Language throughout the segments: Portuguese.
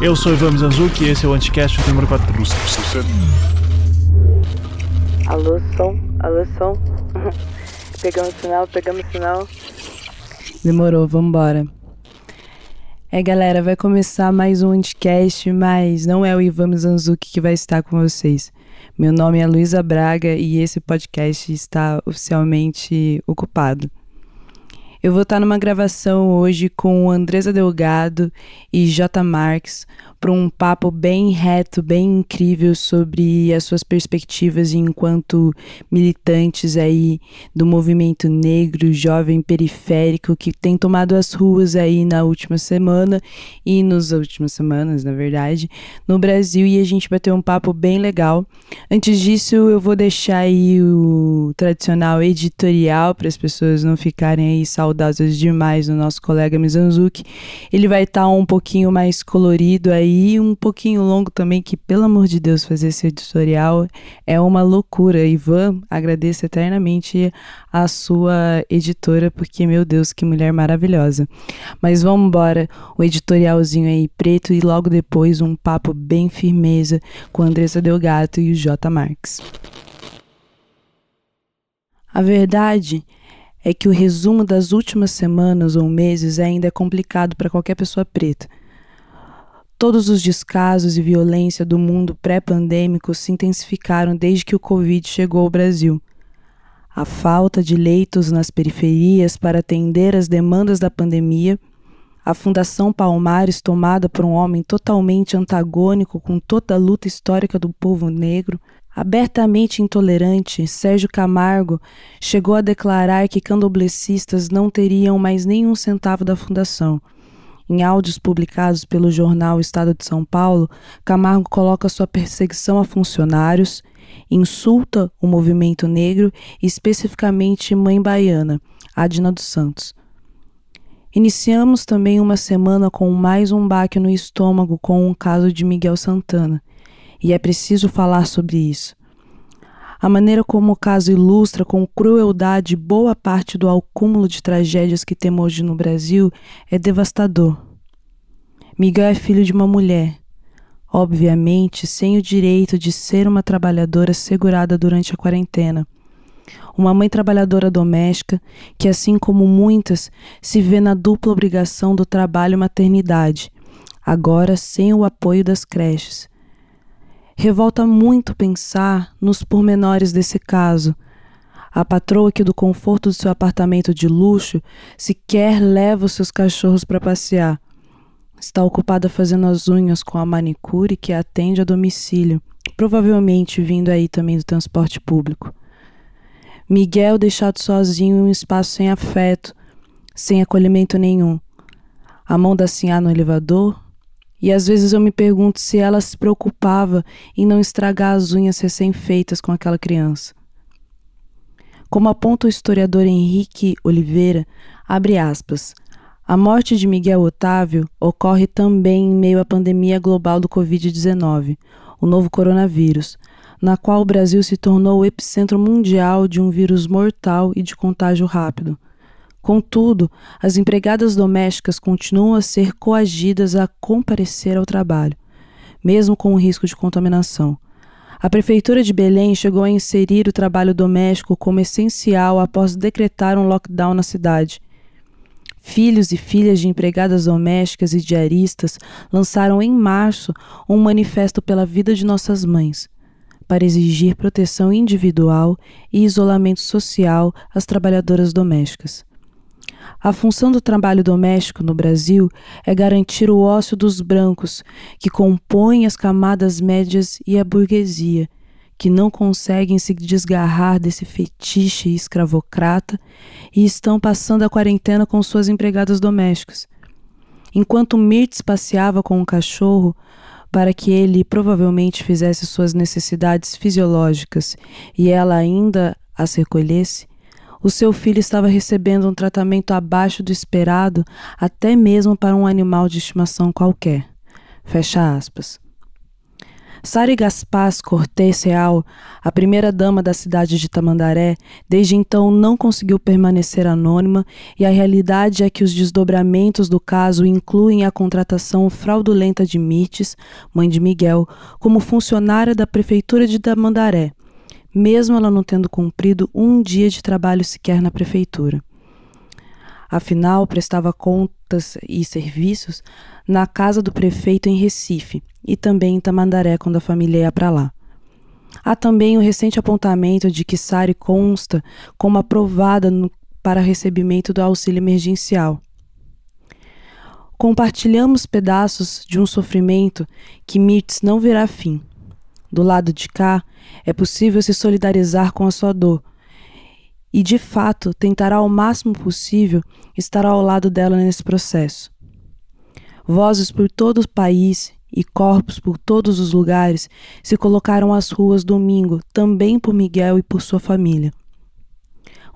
Eu sou Ivan Mizanzuki e esse é o Anticast número 4. Alô, som, alô, som. pegamos sinal, pegamos sinal. Demorou, vambora. É, galera, vai começar mais um Anticast, mas não é o Ivan Mizanzuki que vai estar com vocês. Meu nome é Luísa Braga e esse podcast está oficialmente ocupado. Eu vou estar numa gravação hoje com Andresa Delgado e J. Marx para um papo bem reto, bem incrível sobre as suas perspectivas enquanto militantes aí do movimento negro, jovem periférico que tem tomado as ruas aí na última semana e nas últimas semanas, na verdade, no Brasil e a gente vai ter um papo bem legal. Antes disso, eu vou deixar aí o tradicional editorial para as pessoas não ficarem aí saudosas demais do nosso colega Mizanzuki. Ele vai estar tá um pouquinho mais colorido aí aí um pouquinho longo também, que pelo amor de Deus, fazer esse editorial é uma loucura. Ivan, agradeço eternamente a sua editora, porque, meu Deus, que mulher maravilhosa. Mas vamos embora, o editorialzinho aí preto e logo depois um papo bem firmeza com Andressa Delgato e o J. Marx. A verdade é que o resumo das últimas semanas ou meses ainda é complicado para qualquer pessoa preta. Todos os descasos e violência do mundo pré-pandêmico se intensificaram desde que o Covid chegou ao Brasil. A falta de leitos nas periferias para atender às demandas da pandemia, a Fundação Palmares, tomada por um homem totalmente antagônico com toda a luta histórica do povo negro, abertamente intolerante, Sérgio Camargo chegou a declarar que candoblecistas não teriam mais nenhum centavo da fundação em áudios publicados pelo jornal Estado de São Paulo, Camargo coloca sua perseguição a funcionários, insulta o movimento negro e especificamente Mãe Baiana, Adina dos Santos. Iniciamos também uma semana com mais um baque no estômago com o caso de Miguel Santana, e é preciso falar sobre isso. A maneira como o caso ilustra com crueldade boa parte do acúmulo de tragédias que temos hoje no Brasil é devastador. Miguel é filho de uma mulher, obviamente sem o direito de ser uma trabalhadora segurada durante a quarentena. Uma mãe trabalhadora doméstica que, assim como muitas, se vê na dupla obrigação do trabalho e maternidade, agora sem o apoio das creches Revolta muito pensar nos pormenores desse caso. A patroa que do conforto do seu apartamento de luxo sequer leva os seus cachorros para passear. Está ocupada fazendo as unhas com a manicure que atende a domicílio, provavelmente vindo aí também do transporte público. Miguel deixado sozinho em um espaço sem afeto, sem acolhimento nenhum. A mão da Sinhá no elevador, e às vezes eu me pergunto se ela se preocupava em não estragar as unhas recém-feitas com aquela criança. Como aponta o historiador Henrique Oliveira, abre aspas, a morte de Miguel Otávio ocorre também em meio à pandemia global do Covid-19, o novo coronavírus, na qual o Brasil se tornou o epicentro mundial de um vírus mortal e de contágio rápido. Contudo, as empregadas domésticas continuam a ser coagidas a comparecer ao trabalho, mesmo com o risco de contaminação. A Prefeitura de Belém chegou a inserir o trabalho doméstico como essencial após decretar um lockdown na cidade. Filhos e filhas de empregadas domésticas e diaristas lançaram em março um manifesto pela vida de nossas mães, para exigir proteção individual e isolamento social às trabalhadoras domésticas. A função do trabalho doméstico no Brasil é garantir o ócio dos brancos, que compõem as camadas médias e a burguesia, que não conseguem se desgarrar desse fetiche escravocrata e estão passando a quarentena com suas empregadas domésticas. Enquanto Mirtz passeava com o cachorro, para que ele provavelmente fizesse suas necessidades fisiológicas e ela ainda as recolhesse, o seu filho estava recebendo um tratamento abaixo do esperado, até mesmo para um animal de estimação qualquer. Fecha aspas. Sari Gaspaz Cortés Real, a primeira-dama da cidade de Tamandaré, desde então não conseguiu permanecer anônima e a realidade é que os desdobramentos do caso incluem a contratação fraudulenta de Mirtes, mãe de Miguel, como funcionária da prefeitura de Tamandaré, mesmo ela não tendo cumprido um dia de trabalho sequer na prefeitura. Afinal, prestava contas e serviços na casa do prefeito em Recife e também em Tamandaré quando a família ia para lá. Há também o recente apontamento de que Sari consta como aprovada no, para recebimento do auxílio emergencial. Compartilhamos pedaços de um sofrimento que Mirtz não verá fim. Do lado de cá, é possível se solidarizar com a sua dor, e, de fato, tentará ao máximo possível estar ao lado dela nesse processo. Vozes por todo o país e corpos por todos os lugares se colocaram às ruas domingo, também por Miguel e por sua família.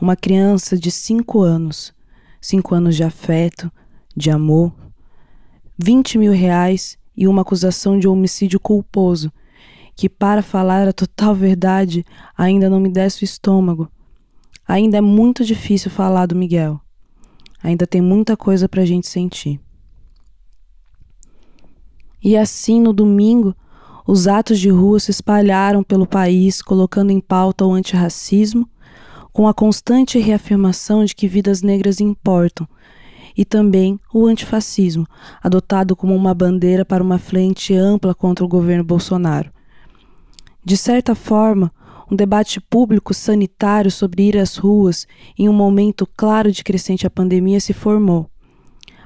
Uma criança de cinco anos, cinco anos de afeto, de amor, vinte mil reais e uma acusação de homicídio culposo, que, para falar a total verdade, ainda não me desce o estômago Ainda é muito difícil falar do Miguel. Ainda tem muita coisa para a gente sentir. E assim, no domingo, os atos de rua se espalharam pelo país, colocando em pauta o antirracismo, com a constante reafirmação de que vidas negras importam, e também o antifascismo, adotado como uma bandeira para uma frente ampla contra o governo Bolsonaro. De certa forma, um debate público sanitário sobre ir às ruas em um momento claro de crescente a pandemia se formou.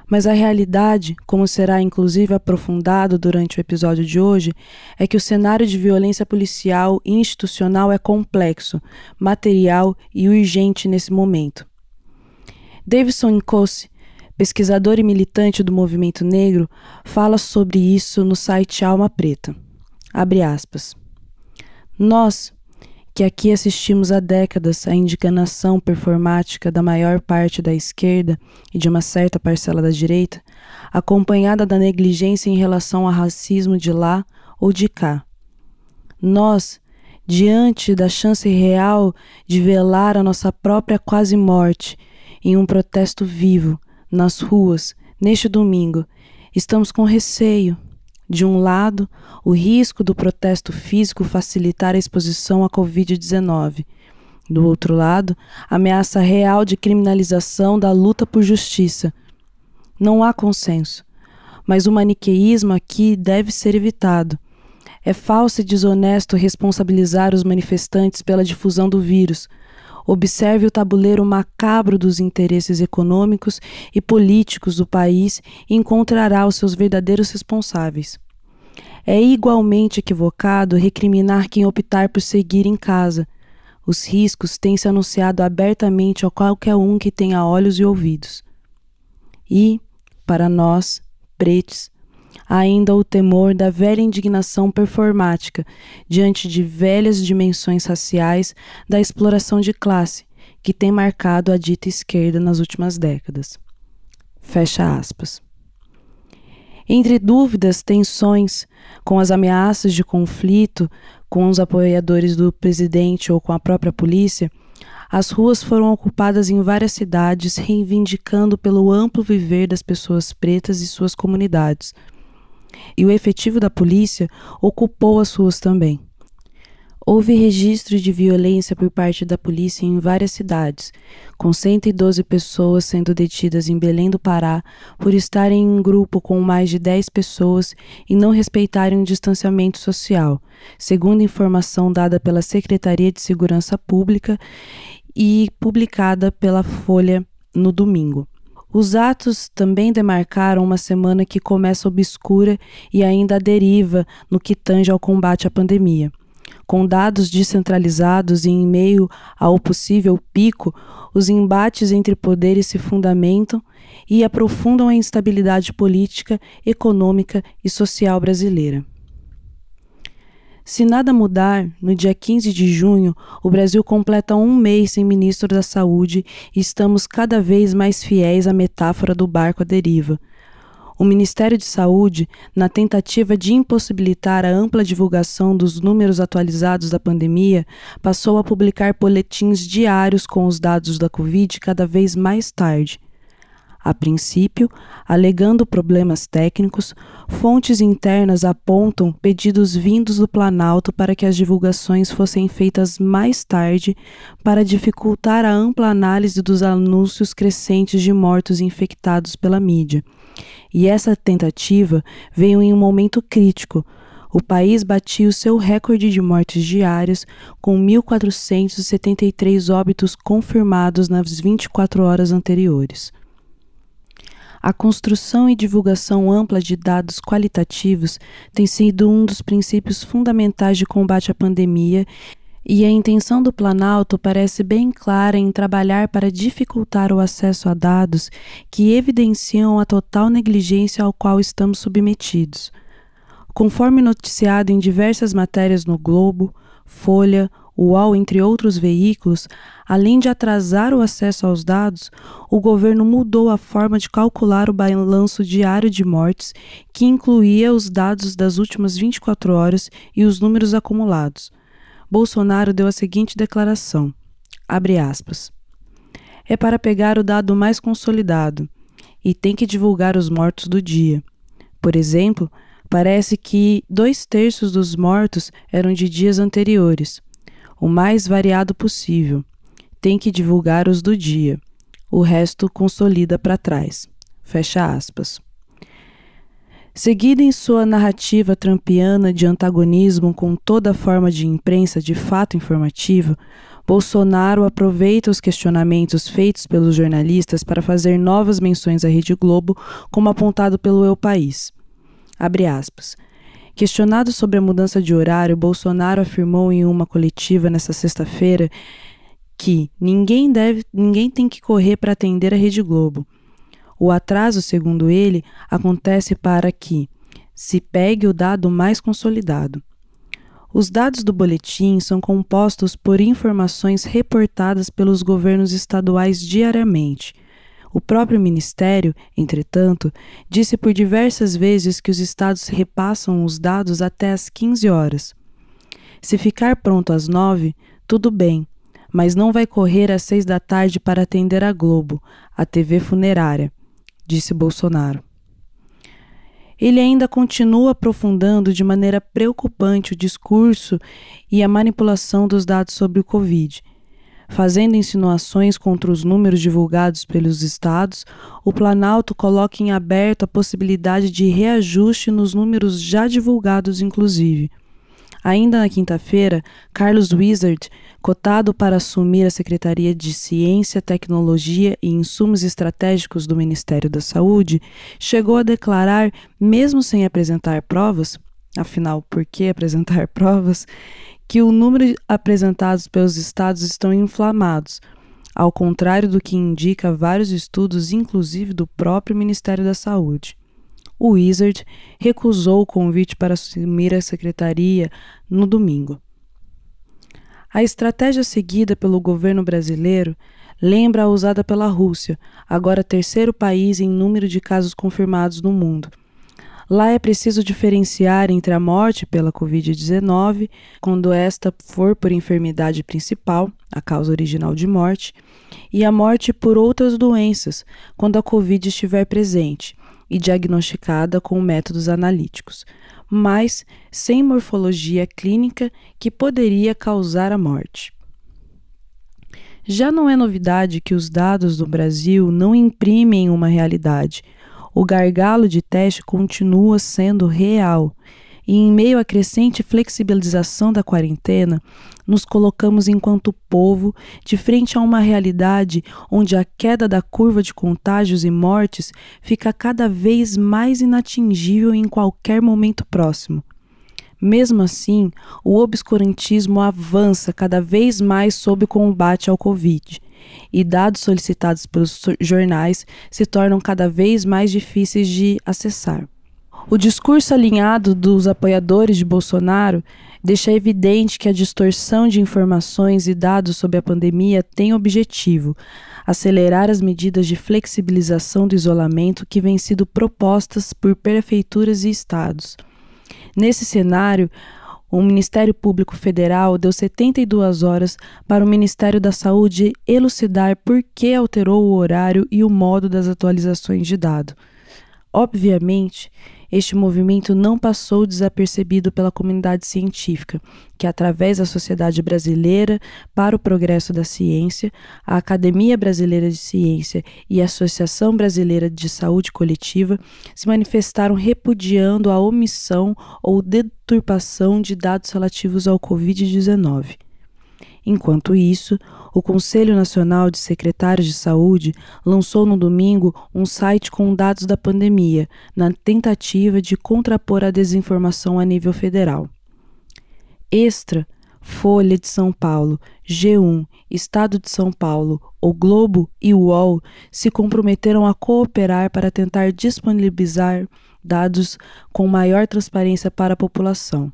Mas a realidade, como será inclusive aprofundado durante o episódio de hoje, é que o cenário de violência policial e institucional é complexo, material e urgente nesse momento. Davidson Nkosi, pesquisador e militante do movimento negro, fala sobre isso no site Alma Preta. Abre aspas. Nós, que aqui assistimos há décadas à indignação performática da maior parte da esquerda e de uma certa parcela da direita, acompanhada da negligência em relação ao racismo de lá ou de cá. Nós, diante da chance real de velar a nossa própria quase morte em um protesto vivo, nas ruas, neste domingo, estamos com receio de um lado, o risco do protesto físico facilitar a exposição à Covid-19. Do outro lado, a ameaça real de criminalização da luta por justiça. Não há consenso, mas o maniqueísmo aqui deve ser evitado. É falso e desonesto responsabilizar os manifestantes pela difusão do vírus. Observe o tabuleiro macabro dos interesses econômicos e políticos do país e encontrará os seus verdadeiros responsáveis. É igualmente equivocado recriminar quem optar por seguir em casa. Os riscos têm se anunciado abertamente a qualquer um que tenha olhos e ouvidos. E, para nós, pretos, ainda o temor da velha indignação performática diante de velhas dimensões raciais da exploração de classe que tem marcado a dita esquerda nas últimas décadas. Fecha aspas. Entre dúvidas, tensões, com as ameaças de conflito com os apoiadores do presidente ou com a própria polícia, as ruas foram ocupadas em várias cidades, reivindicando pelo amplo viver das pessoas pretas e suas comunidades e o efetivo da polícia ocupou as ruas também. Houve registro de violência por parte da polícia em várias cidades, com 112 pessoas sendo detidas em Belém do Pará por estarem em grupo com mais de 10 pessoas e não respeitarem o distanciamento social, segundo informação dada pela Secretaria de Segurança Pública e publicada pela Folha no domingo. Os atos também demarcaram uma semana que começa obscura e ainda deriva no que tange ao combate à pandemia. Com dados descentralizados e em meio ao possível pico, os embates entre poderes se fundamentam e aprofundam a instabilidade política, econômica e social brasileira. Se nada mudar, no dia 15 de junho, o Brasil completa um mês sem ministro da Saúde e estamos cada vez mais fiéis à metáfora do barco à deriva. o Ministério de Saúde, na tentativa de impossibilitar a ampla divulgação dos números atualizados da pandemia, passou a publicar boletins diários com os dados da Covid cada vez mais tarde. A princípio, alegando problemas técnicos, fontes internas apontam pedidos vindos do Planalto para que as divulgações fossem feitas mais tarde para dificultar a ampla análise dos anúncios crescentes de mortos infectados pela mídia. E essa tentativa veio em um momento crítico. O país batia o seu recorde de mortes diárias, com 1.473 óbitos confirmados nas 24 horas anteriores. A construção e divulgação ampla de dados qualitativos tem sido um dos princípios fundamentais de combate à pandemia e a intenção do Planalto parece bem clara em trabalhar para dificultar o acesso a dados que evidenciam a total negligência ao qual estamos submetidos. Conforme noticiado em diversas matérias no Globo, Folha, UOL, entre outros veículos, além de atrasar o acesso aos dados, o governo mudou a forma de calcular o balanço diário de mortes, que incluía os dados das últimas 24 horas e os números acumulados. Bolsonaro deu a seguinte declaração: aspas. É para pegar o dado mais consolidado e tem que divulgar os mortos do dia. Por exemplo, parece que dois terços dos mortos eram de dias anteriores o mais variado possível. Tem que divulgar os do dia. O resto consolida para trás. Fecha aspas. Seguida em sua narrativa trampiana de antagonismo com toda forma de imprensa de fato informativa, Bolsonaro aproveita os questionamentos feitos pelos jornalistas para fazer novas menções à Rede Globo, como apontado pelo Eu País. Abre aspas. Questionado sobre a mudança de horário, Bolsonaro afirmou em uma coletiva nesta sexta-feira que ninguém deve, ninguém tem que correr para atender a Rede Globo. O atraso, segundo ele, acontece para que se pegue o dado mais consolidado. Os dados do boletim são compostos por informações reportadas pelos governos estaduais diariamente o próprio Ministério, entretanto, disse por diversas vezes que os estados repassam os dados até às 15 horas. Se ficar pronto às 9, tudo bem, mas não vai correr às 6 da tarde para atender a Globo, a TV funerária, disse Bolsonaro. Ele ainda continua aprofundando de maneira preocupante o discurso e a manipulação dos dados sobre o Covid Fazendo insinuações contra os números divulgados pelos estados, o Planalto coloca em aberto a possibilidade de reajuste nos números já divulgados, inclusive. Ainda na quinta-feira, Carlos Wizard, cotado para assumir a Secretaria de Ciência, Tecnologia e Insumos Estratégicos do Ministério da Saúde, chegou a declarar, mesmo sem apresentar provas, afinal, por que apresentar provas, que o número apresentados pelos estados estão inflamados, ao contrário do que indica vários estudos, inclusive do próprio Ministério da Saúde. O Wizard recusou o convite para assumir a secretaria no domingo. A estratégia seguida pelo governo brasileiro lembra a usada pela Rússia, agora terceiro país em número de casos confirmados no mundo Lá é preciso diferenciar entre a morte pela Covid-19, quando esta for por enfermidade principal, a causa original de morte, e a morte por outras doenças, quando a Covid estiver presente e diagnosticada com métodos analíticos, mas sem morfologia clínica que poderia causar a morte. Já não é novidade que os dados do Brasil não imprimem uma realidade, o gargalo de teste continua sendo real. E em meio à crescente flexibilização da quarentena, nos colocamos enquanto povo de frente a uma realidade onde a queda da curva de contágios e mortes fica cada vez mais inatingível em qualquer momento próximo. Mesmo assim, o obscurantismo avança cada vez mais sob o combate ao Covid e dados solicitados pelos jornais se tornam cada vez mais difíceis de acessar. O discurso alinhado dos apoiadores de Bolsonaro deixa evidente que a distorção de informações e dados sobre a pandemia tem objetivo acelerar as medidas de flexibilização do isolamento que vêm sido propostas por prefeituras e estados. Nesse cenário, o Ministério Público Federal deu 72 horas para o Ministério da Saúde elucidar por que alterou o horário e o modo das atualizações de dado. Obviamente, este movimento não passou desapercebido pela comunidade científica, que, através da Sociedade Brasileira para o Progresso da Ciência, a Academia Brasileira de Ciência e a Associação Brasileira de Saúde Coletiva, se manifestaram repudiando a omissão ou deturpação de dados relativos ao Covid-19. Enquanto isso, o Conselho Nacional de Secretários de Saúde lançou no domingo um site com dados da pandemia, na tentativa de contrapor a desinformação a nível federal. Extra, Folha de São Paulo, G1, Estado de São Paulo, O Globo e o UOL se comprometeram a cooperar para tentar disponibilizar dados com maior transparência para a população.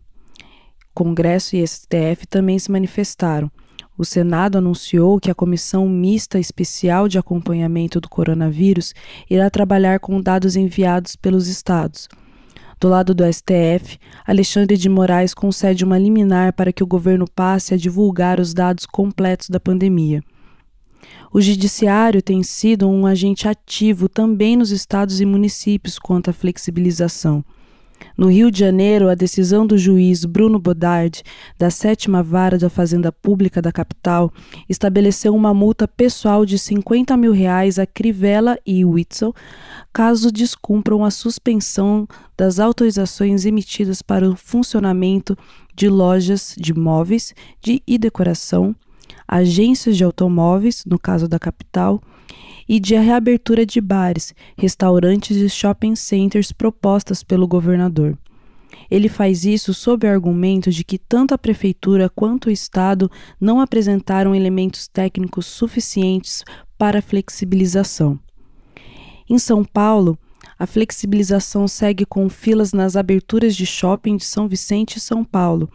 Congresso e STF também se manifestaram o Senado anunciou que a Comissão Mista Especial de Acompanhamento do Coronavírus irá trabalhar com dados enviados pelos estados. Do lado do STF, Alexandre de Moraes concede uma liminar para que o governo passe a divulgar os dados completos da pandemia. O Judiciário tem sido um agente ativo também nos estados e municípios quanto à flexibilização. No Rio de Janeiro, a decisão do juiz Bruno Bodard, da sétima vara da Fazenda Pública da capital, estabeleceu uma multa pessoal de 50 mil reais a Crivella e Witzel, caso descumpram a suspensão das autorizações emitidas para o funcionamento de lojas de móveis de e decoração, agências de automóveis, no caso da capital, e de reabertura de bares, restaurantes e shopping centers propostas pelo governador. Ele faz isso sob o argumento de que tanto a prefeitura quanto o Estado não apresentaram elementos técnicos suficientes para a flexibilização. Em São Paulo, a flexibilização segue com filas nas aberturas de shopping de São Vicente e São Paulo,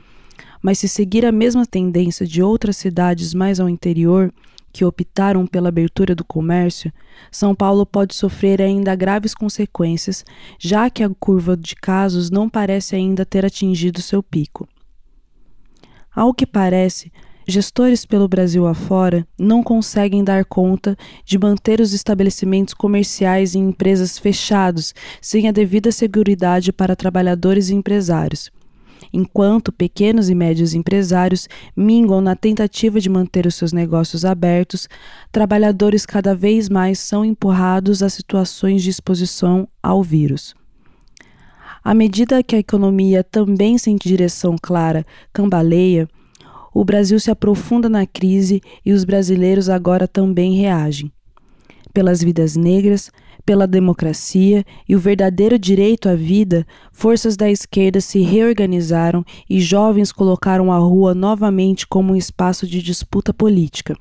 mas se seguir a mesma tendência de outras cidades mais ao interior, que optaram pela abertura do comércio, São Paulo pode sofrer ainda graves consequências, já que a curva de casos não parece ainda ter atingido seu pico. Ao que parece, gestores pelo Brasil afora não conseguem dar conta de manter os estabelecimentos comerciais e empresas fechados sem a devida segurança para trabalhadores e empresários enquanto pequenos e médios empresários minguam na tentativa de manter os seus negócios abertos, trabalhadores cada vez mais são empurrados a situações de exposição ao vírus. À medida que a economia também sente direção clara, cambaleia, o Brasil se aprofunda na crise e os brasileiros agora também reagem. Pelas vidas negras, pela democracia e o verdadeiro direito à vida, forças da esquerda se reorganizaram e jovens colocaram a rua novamente como um espaço de disputa política,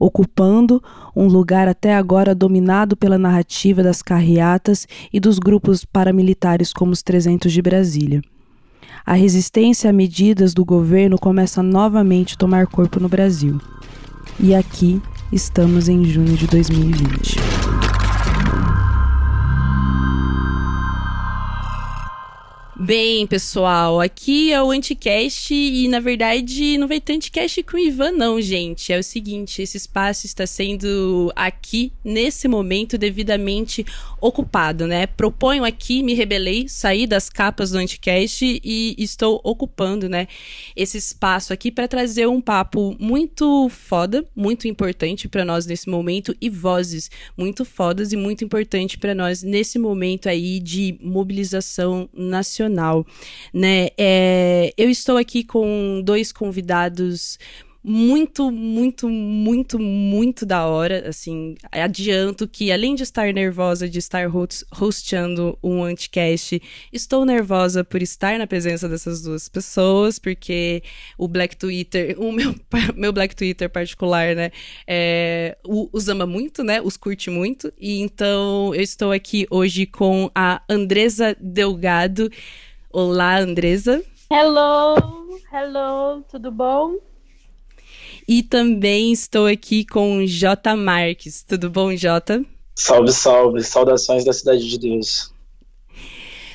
ocupando um lugar até agora dominado pela narrativa das carreatas e dos grupos paramilitares como os 300 de Brasília. A resistência a medidas do governo começa novamente a tomar corpo no Brasil. E aqui estamos em junho de 2020. Bem, pessoal, aqui é o Anticast e, na verdade, não vai ter Anticast com o Ivan, não, gente. É o seguinte, esse espaço está sendo aqui, nesse momento, devidamente ocupado, né? Proponho aqui, me rebelei, saí das capas do Anticast e estou ocupando, né, esse espaço aqui para trazer um papo muito foda, muito importante para nós nesse momento e vozes muito fodas e muito importante para nós nesse momento aí de mobilização nacional, né? É, eu estou aqui com dois convidados muito, muito, muito, muito da hora. Assim, adianto que além de estar nervosa de estar host hosteando um anticast, estou nervosa por estar na presença dessas duas pessoas, porque o Black Twitter, o meu, meu Black Twitter particular, né, é, os ama muito, né, os curte muito. E então eu estou aqui hoje com a Andresa Delgado. Olá, Andresa. Hello, hello, tudo bom? E também estou aqui com J. Marques. Tudo bom, J? Salve, salve. Saudações da Cidade de Deus.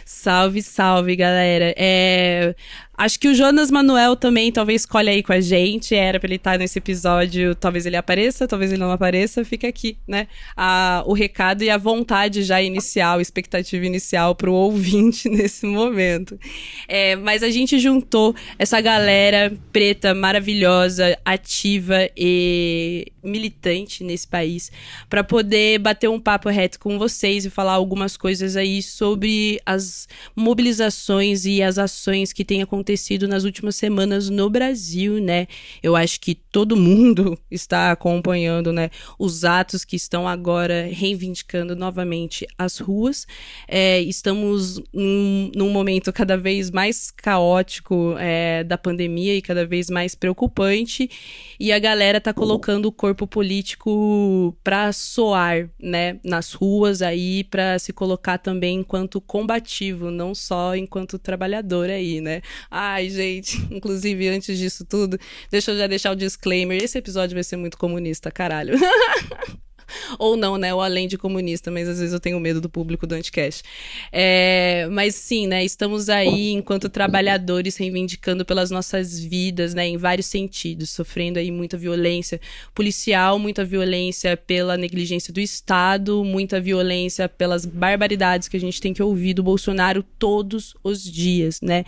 Salve, salve, galera. É... Acho que o Jonas Manuel também talvez escolha aí com a gente. Era pra ele estar nesse episódio. Talvez ele apareça, talvez ele não apareça. Fica aqui, né? A, o recado e a vontade já inicial, expectativa inicial pro ouvinte nesse momento. É, mas a gente juntou essa galera preta maravilhosa, ativa e militante nesse país para poder bater um papo reto com vocês e falar algumas coisas aí sobre as mobilizações e as ações que têm acontecido acontecido nas últimas semanas no Brasil, né? Eu acho que todo mundo está acompanhando, né? Os atos que estão agora reivindicando novamente as ruas. É, estamos num, num, momento cada vez mais caótico é, da pandemia e cada vez mais preocupante. E a galera tá colocando o corpo político para soar, né? Nas ruas aí, para se colocar também enquanto combativo, não só enquanto trabalhador aí, né? Ai, gente, inclusive antes disso tudo, deixa eu já deixar o disclaimer: esse episódio vai ser muito comunista, caralho. Ou não, né? Ou além de comunista, mas às vezes eu tenho medo do público do Anticast. É, mas sim, né? Estamos aí enquanto trabalhadores reivindicando pelas nossas vidas, né? Em vários sentidos, sofrendo aí muita violência policial, muita violência pela negligência do Estado, muita violência pelas barbaridades que a gente tem que ouvir do Bolsonaro todos os dias, né?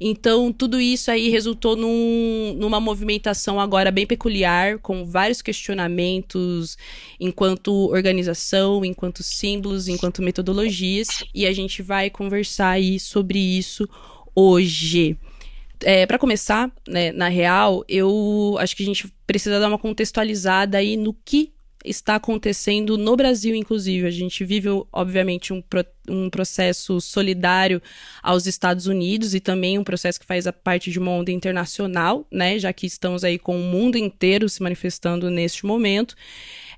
Então, tudo isso aí resultou num, numa movimentação agora bem peculiar, com vários questionamentos enquanto organização, enquanto símbolos, enquanto metodologias, e a gente vai conversar aí sobre isso hoje. É, para começar, né, na real, eu acho que a gente precisa dar uma contextualizada aí no que está acontecendo no Brasil, inclusive. A gente vive, obviamente, um, pro, um processo solidário aos Estados Unidos e também um processo que faz a parte de uma onda internacional, né? Já que estamos aí com o mundo inteiro se manifestando neste momento.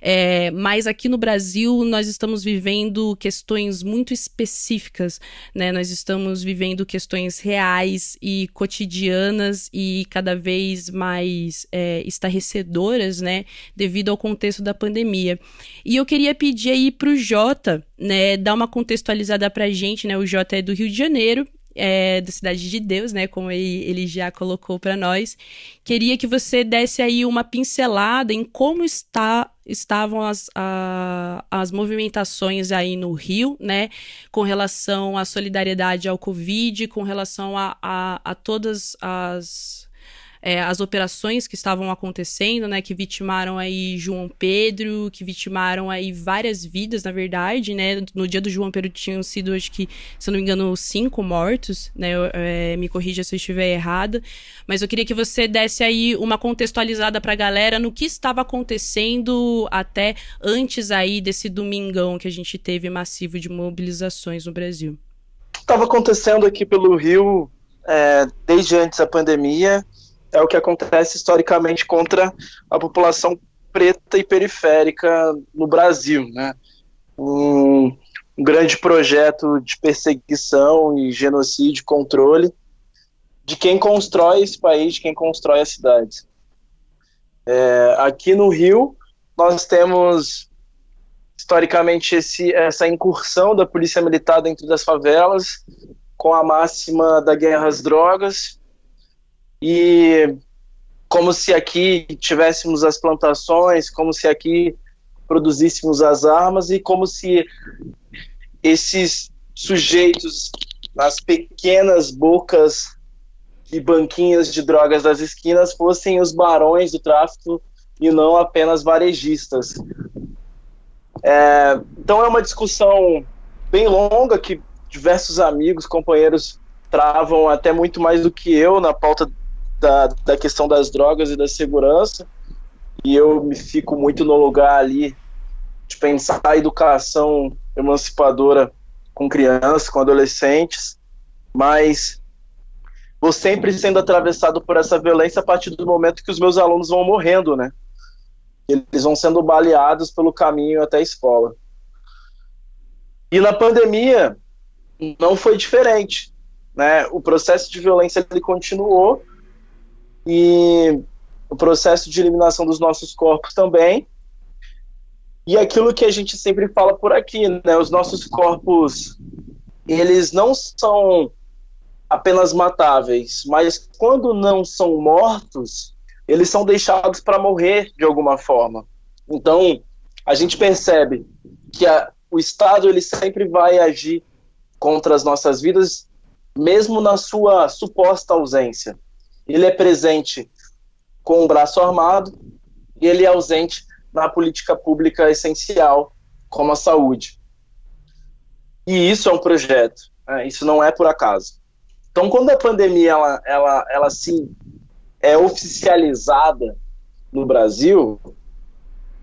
É, mas aqui no Brasil nós estamos vivendo questões muito específicas, né? Nós estamos vivendo questões reais e cotidianas e cada vez mais é, estarrecedoras, né? Devido ao contexto da pandemia. E eu queria pedir aí para o Jota, né, dar uma contextualizada para a gente, né? O Jota é do Rio de Janeiro é, da Cidade de Deus, né? Como ele, ele já colocou para nós. Queria que você desse aí uma pincelada em como está, estavam as, a, as movimentações aí no Rio, né? Com relação à solidariedade ao Covid, com relação a, a, a todas as é, as operações que estavam acontecendo, né, que vitimaram aí João Pedro, que vitimaram aí várias vidas, na verdade, né, no dia do João Pedro tinham sido, acho que, se eu não me engano, cinco mortos, né, eu, é, me corrija se eu estiver errada, mas eu queria que você desse aí uma contextualizada para a galera no que estava acontecendo até antes aí desse domingão que a gente teve massivo de mobilizações no Brasil. Estava acontecendo aqui pelo Rio é, desde antes da pandemia é o que acontece historicamente contra a população preta e periférica no Brasil, né? Um, um grande projeto de perseguição e genocídio, controle de quem constrói esse país, de quem constrói as cidades. É, aqui no Rio, nós temos historicamente esse, essa incursão da polícia militar dentro das favelas, com a máxima da guerra às drogas, e como se aqui tivéssemos as plantações, como se aqui produzíssemos as armas e como se esses sujeitos nas pequenas bocas e banquinhas de drogas das esquinas fossem os barões do tráfico e não apenas varejistas. É, então é uma discussão bem longa que diversos amigos, companheiros travam até muito mais do que eu na pauta da, da questão das drogas e da segurança, e eu me fico muito no lugar ali de pensar a educação emancipadora com crianças, com adolescentes, mas vou sempre sendo atravessado por essa violência a partir do momento que os meus alunos vão morrendo, né? Eles vão sendo baleados pelo caminho até a escola. E na pandemia não foi diferente, né? O processo de violência ele continuou e o processo de eliminação dos nossos corpos também. E aquilo que a gente sempre fala por aqui, né? Os nossos corpos, eles não são apenas matáveis, mas quando não são mortos, eles são deixados para morrer de alguma forma. Então, a gente percebe que a, o Estado ele sempre vai agir contra as nossas vidas, mesmo na sua suposta ausência. Ele é presente com o braço armado e ele é ausente na política pública essencial, como a saúde. E isso é um projeto, né? isso não é por acaso. Então, quando a pandemia ela, ela, ela sim é oficializada no Brasil,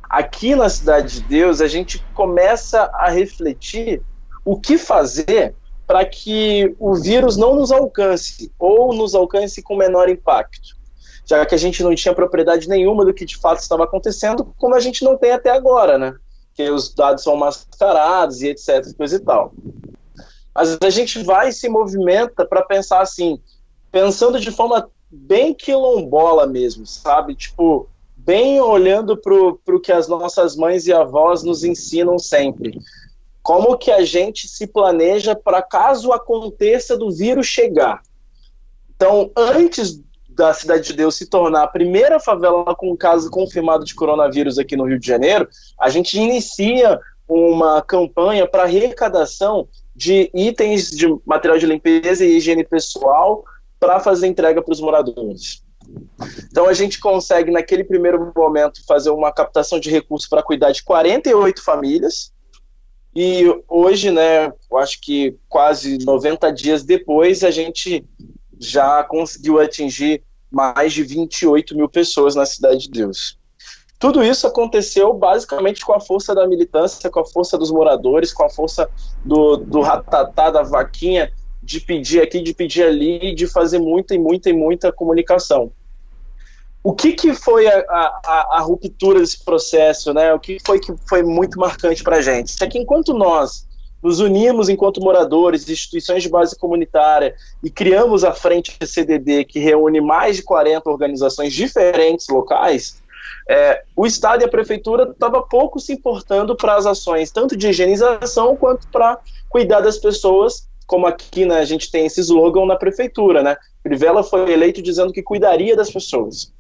aqui na Cidade de Deus a gente começa a refletir o que fazer para que o vírus não nos alcance ou nos alcance com menor impacto, já que a gente não tinha propriedade nenhuma do que de fato estava acontecendo, como a gente não tem até agora, né? Que os dados são mascarados e etc, coisa e tal. Mas a gente vai e se movimenta para pensar assim, pensando de forma bem quilombola mesmo, sabe? Tipo, bem olhando para o que as nossas mães e avós nos ensinam sempre. Como que a gente se planeja para caso aconteça do vírus chegar. Então, antes da Cidade de Deus se tornar a primeira favela com caso confirmado de coronavírus aqui no Rio de Janeiro, a gente inicia uma campanha para arrecadação de itens de material de limpeza e higiene pessoal para fazer entrega para os moradores. Então a gente consegue, naquele primeiro momento, fazer uma captação de recursos para cuidar de 48 famílias. E hoje, né, eu acho que quase 90 dias depois, a gente já conseguiu atingir mais de 28 mil pessoas na Cidade de Deus. Tudo isso aconteceu basicamente com a força da militância, com a força dos moradores, com a força do, do ratatá, da vaquinha, de pedir aqui, de pedir ali, de fazer muita e muita e muita comunicação. O que, que foi a, a, a ruptura desse processo, né? O que foi que foi muito marcante para a gente? É que enquanto nós nos unimos enquanto moradores, instituições de base comunitária e criamos a Frente CDD, que reúne mais de 40 organizações diferentes locais, é, o Estado e a Prefeitura estavam pouco se importando para as ações, tanto de higienização quanto para cuidar das pessoas, como aqui né, a gente tem esse slogan na Prefeitura, né? Crivella foi eleito dizendo que cuidaria das pessoas.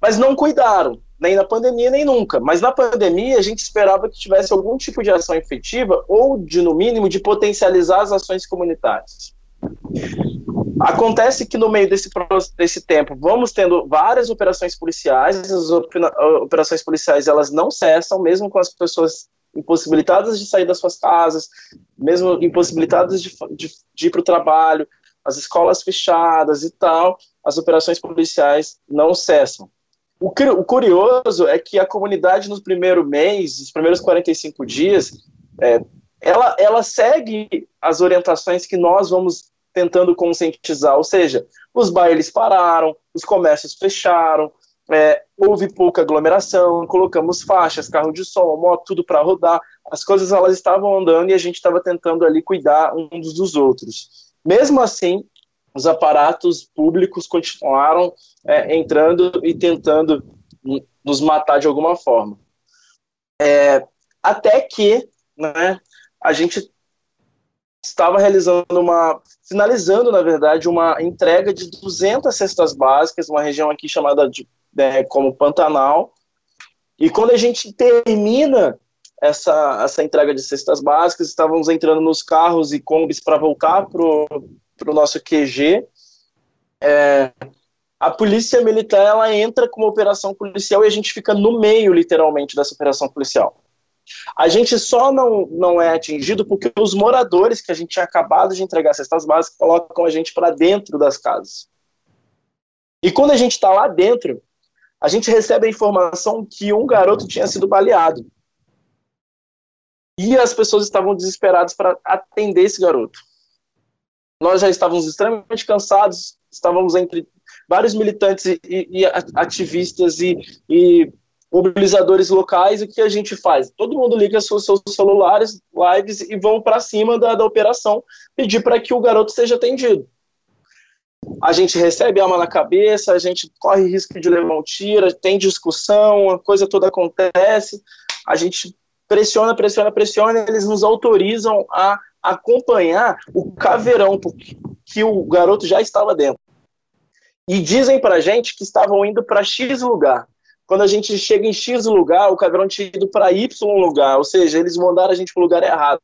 Mas não cuidaram, nem na pandemia, nem nunca. Mas na pandemia a gente esperava que tivesse algum tipo de ação efetiva ou, de no mínimo, de potencializar as ações comunitárias. Acontece que no meio desse, desse tempo vamos tendo várias operações policiais, as operações policiais elas não cessam, mesmo com as pessoas impossibilitadas de sair das suas casas, mesmo impossibilitadas de, de, de ir para o trabalho, as escolas fechadas e tal, as operações policiais não cessam. O, o curioso é que a comunidade no primeiro mês, os primeiros 45 dias, é, ela, ela segue as orientações que nós vamos tentando conscientizar, ou seja, os bailes pararam, os comércios fecharam, é, houve pouca aglomeração, colocamos faixas, carro de som, moto, tudo para rodar, as coisas elas estavam andando e a gente estava tentando ali cuidar uns dos outros. Mesmo assim, os aparatos públicos continuaram é, entrando e tentando nos matar de alguma forma. É, até que né, a gente estava realizando uma, finalizando, na verdade, uma entrega de 200 cestas básicas, uma região aqui chamada de, né, como Pantanal. E quando a gente termina essa, essa entrega de cestas básicas, estávamos entrando nos carros e combis para voltar para o nosso QG. É, a polícia militar ela entra com uma operação policial e a gente fica no meio, literalmente, dessa operação policial. A gente só não, não é atingido porque os moradores que a gente tinha acabado de entregar cestas básicas colocam a gente para dentro das casas. E quando a gente está lá dentro, a gente recebe a informação que um garoto tinha sido baleado. E as pessoas estavam desesperadas para atender esse garoto. Nós já estávamos extremamente cansados, estávamos entre vários militantes e, e, ativistas e, e, mobilizadores locais. O que a gente faz? Todo mundo liga seus, seus celulares, lives e vão para cima da, da operação pedir para que o garoto seja atendido. A gente recebe arma na cabeça, a gente corre risco de levar um tiro, tem discussão, a coisa toda acontece, a gente pressiona, pressiona, pressiona, eles nos autorizam a acompanhar o caveirão, que o garoto já estava dentro. E dizem pra gente que estavam indo para X lugar. Quando a gente chega em X lugar, o caveirão tinha ido para Y lugar, ou seja, eles mandaram a gente para o lugar errado.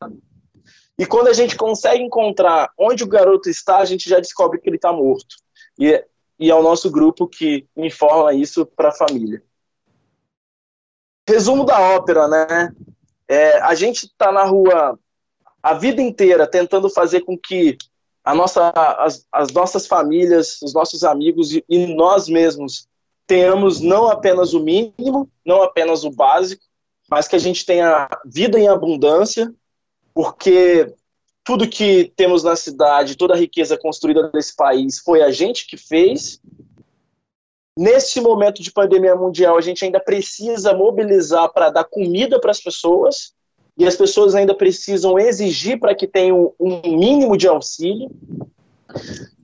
E quando a gente consegue encontrar onde o garoto está, a gente já descobre que ele está morto. E, e é o nosso grupo que informa isso para a família. Resumo da ópera, né? É, a gente está na rua a vida inteira tentando fazer com que a nossa, as, as nossas famílias, os nossos amigos e, e nós mesmos tenhamos não apenas o mínimo, não apenas o básico, mas que a gente tenha vida em abundância, porque tudo que temos na cidade, toda a riqueza construída nesse país foi a gente que fez. Nesse momento de pandemia mundial, a gente ainda precisa mobilizar para dar comida para as pessoas, e as pessoas ainda precisam exigir para que tenham um mínimo de auxílio.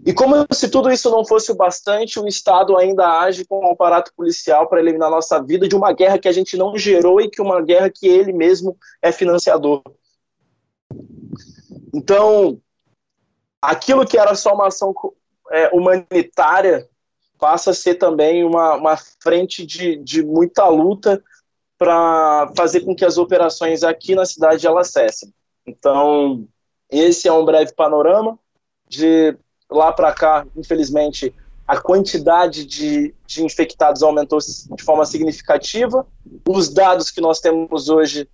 E como se tudo isso não fosse o bastante, o Estado ainda age com um aparato policial para eliminar nossa vida de uma guerra que a gente não gerou e que uma guerra que ele mesmo é financiador. Então, aquilo que era só uma ação é, humanitária passa a ser também uma, uma frente de, de muita luta para fazer com que as operações aqui na cidade elas cessem. Então, esse é um breve panorama. De lá para cá, infelizmente, a quantidade de, de infectados aumentou de forma significativa. Os dados que nós temos hoje,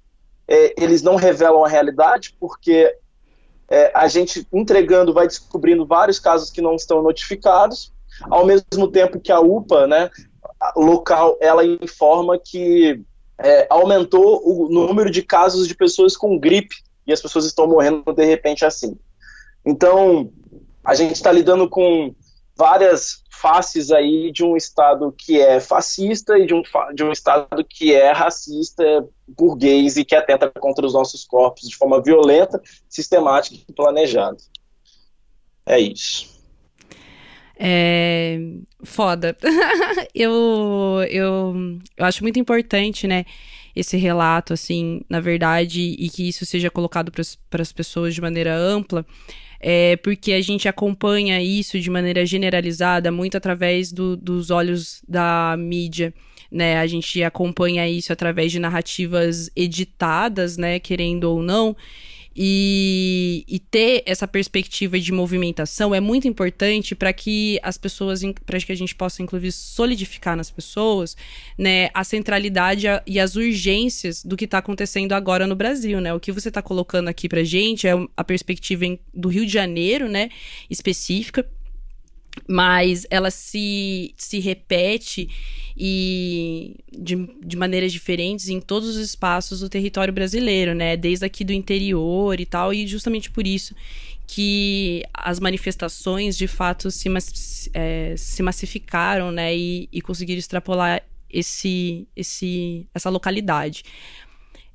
é, eles não revelam a realidade, porque é, a gente entregando vai descobrindo vários casos que não estão notificados, ao mesmo tempo que a UPA, né, local, ela informa que é, aumentou o número de casos de pessoas com gripe e as pessoas estão morrendo de repente assim. Então, a gente está lidando com várias faces aí de um Estado que é fascista e de um, de um Estado que é racista, burguês e que atenta contra os nossos corpos de forma violenta, sistemática e planejada. É isso. É foda. eu, eu, eu acho muito importante, né, esse relato, assim, na verdade, e que isso seja colocado para as pessoas de maneira ampla, é porque a gente acompanha isso de maneira generalizada muito através do, dos olhos da mídia. Né, a gente acompanha isso através de narrativas editadas, né, querendo ou não, e, e, ter essa perspectiva de movimentação é muito importante para que as pessoas, para que a gente possa, inclusive, solidificar nas pessoas né, a centralidade e as urgências do que está acontecendo agora no Brasil. Né? O que você está colocando aqui para gente é a perspectiva do Rio de Janeiro, né, específica mas ela se, se repete e de, de maneiras diferentes em todos os espaços do território brasileiro, né? Desde aqui do interior e tal, e justamente por isso que as manifestações de fato se, é, se massificaram, né? E, e conseguiram extrapolar esse, esse, essa localidade.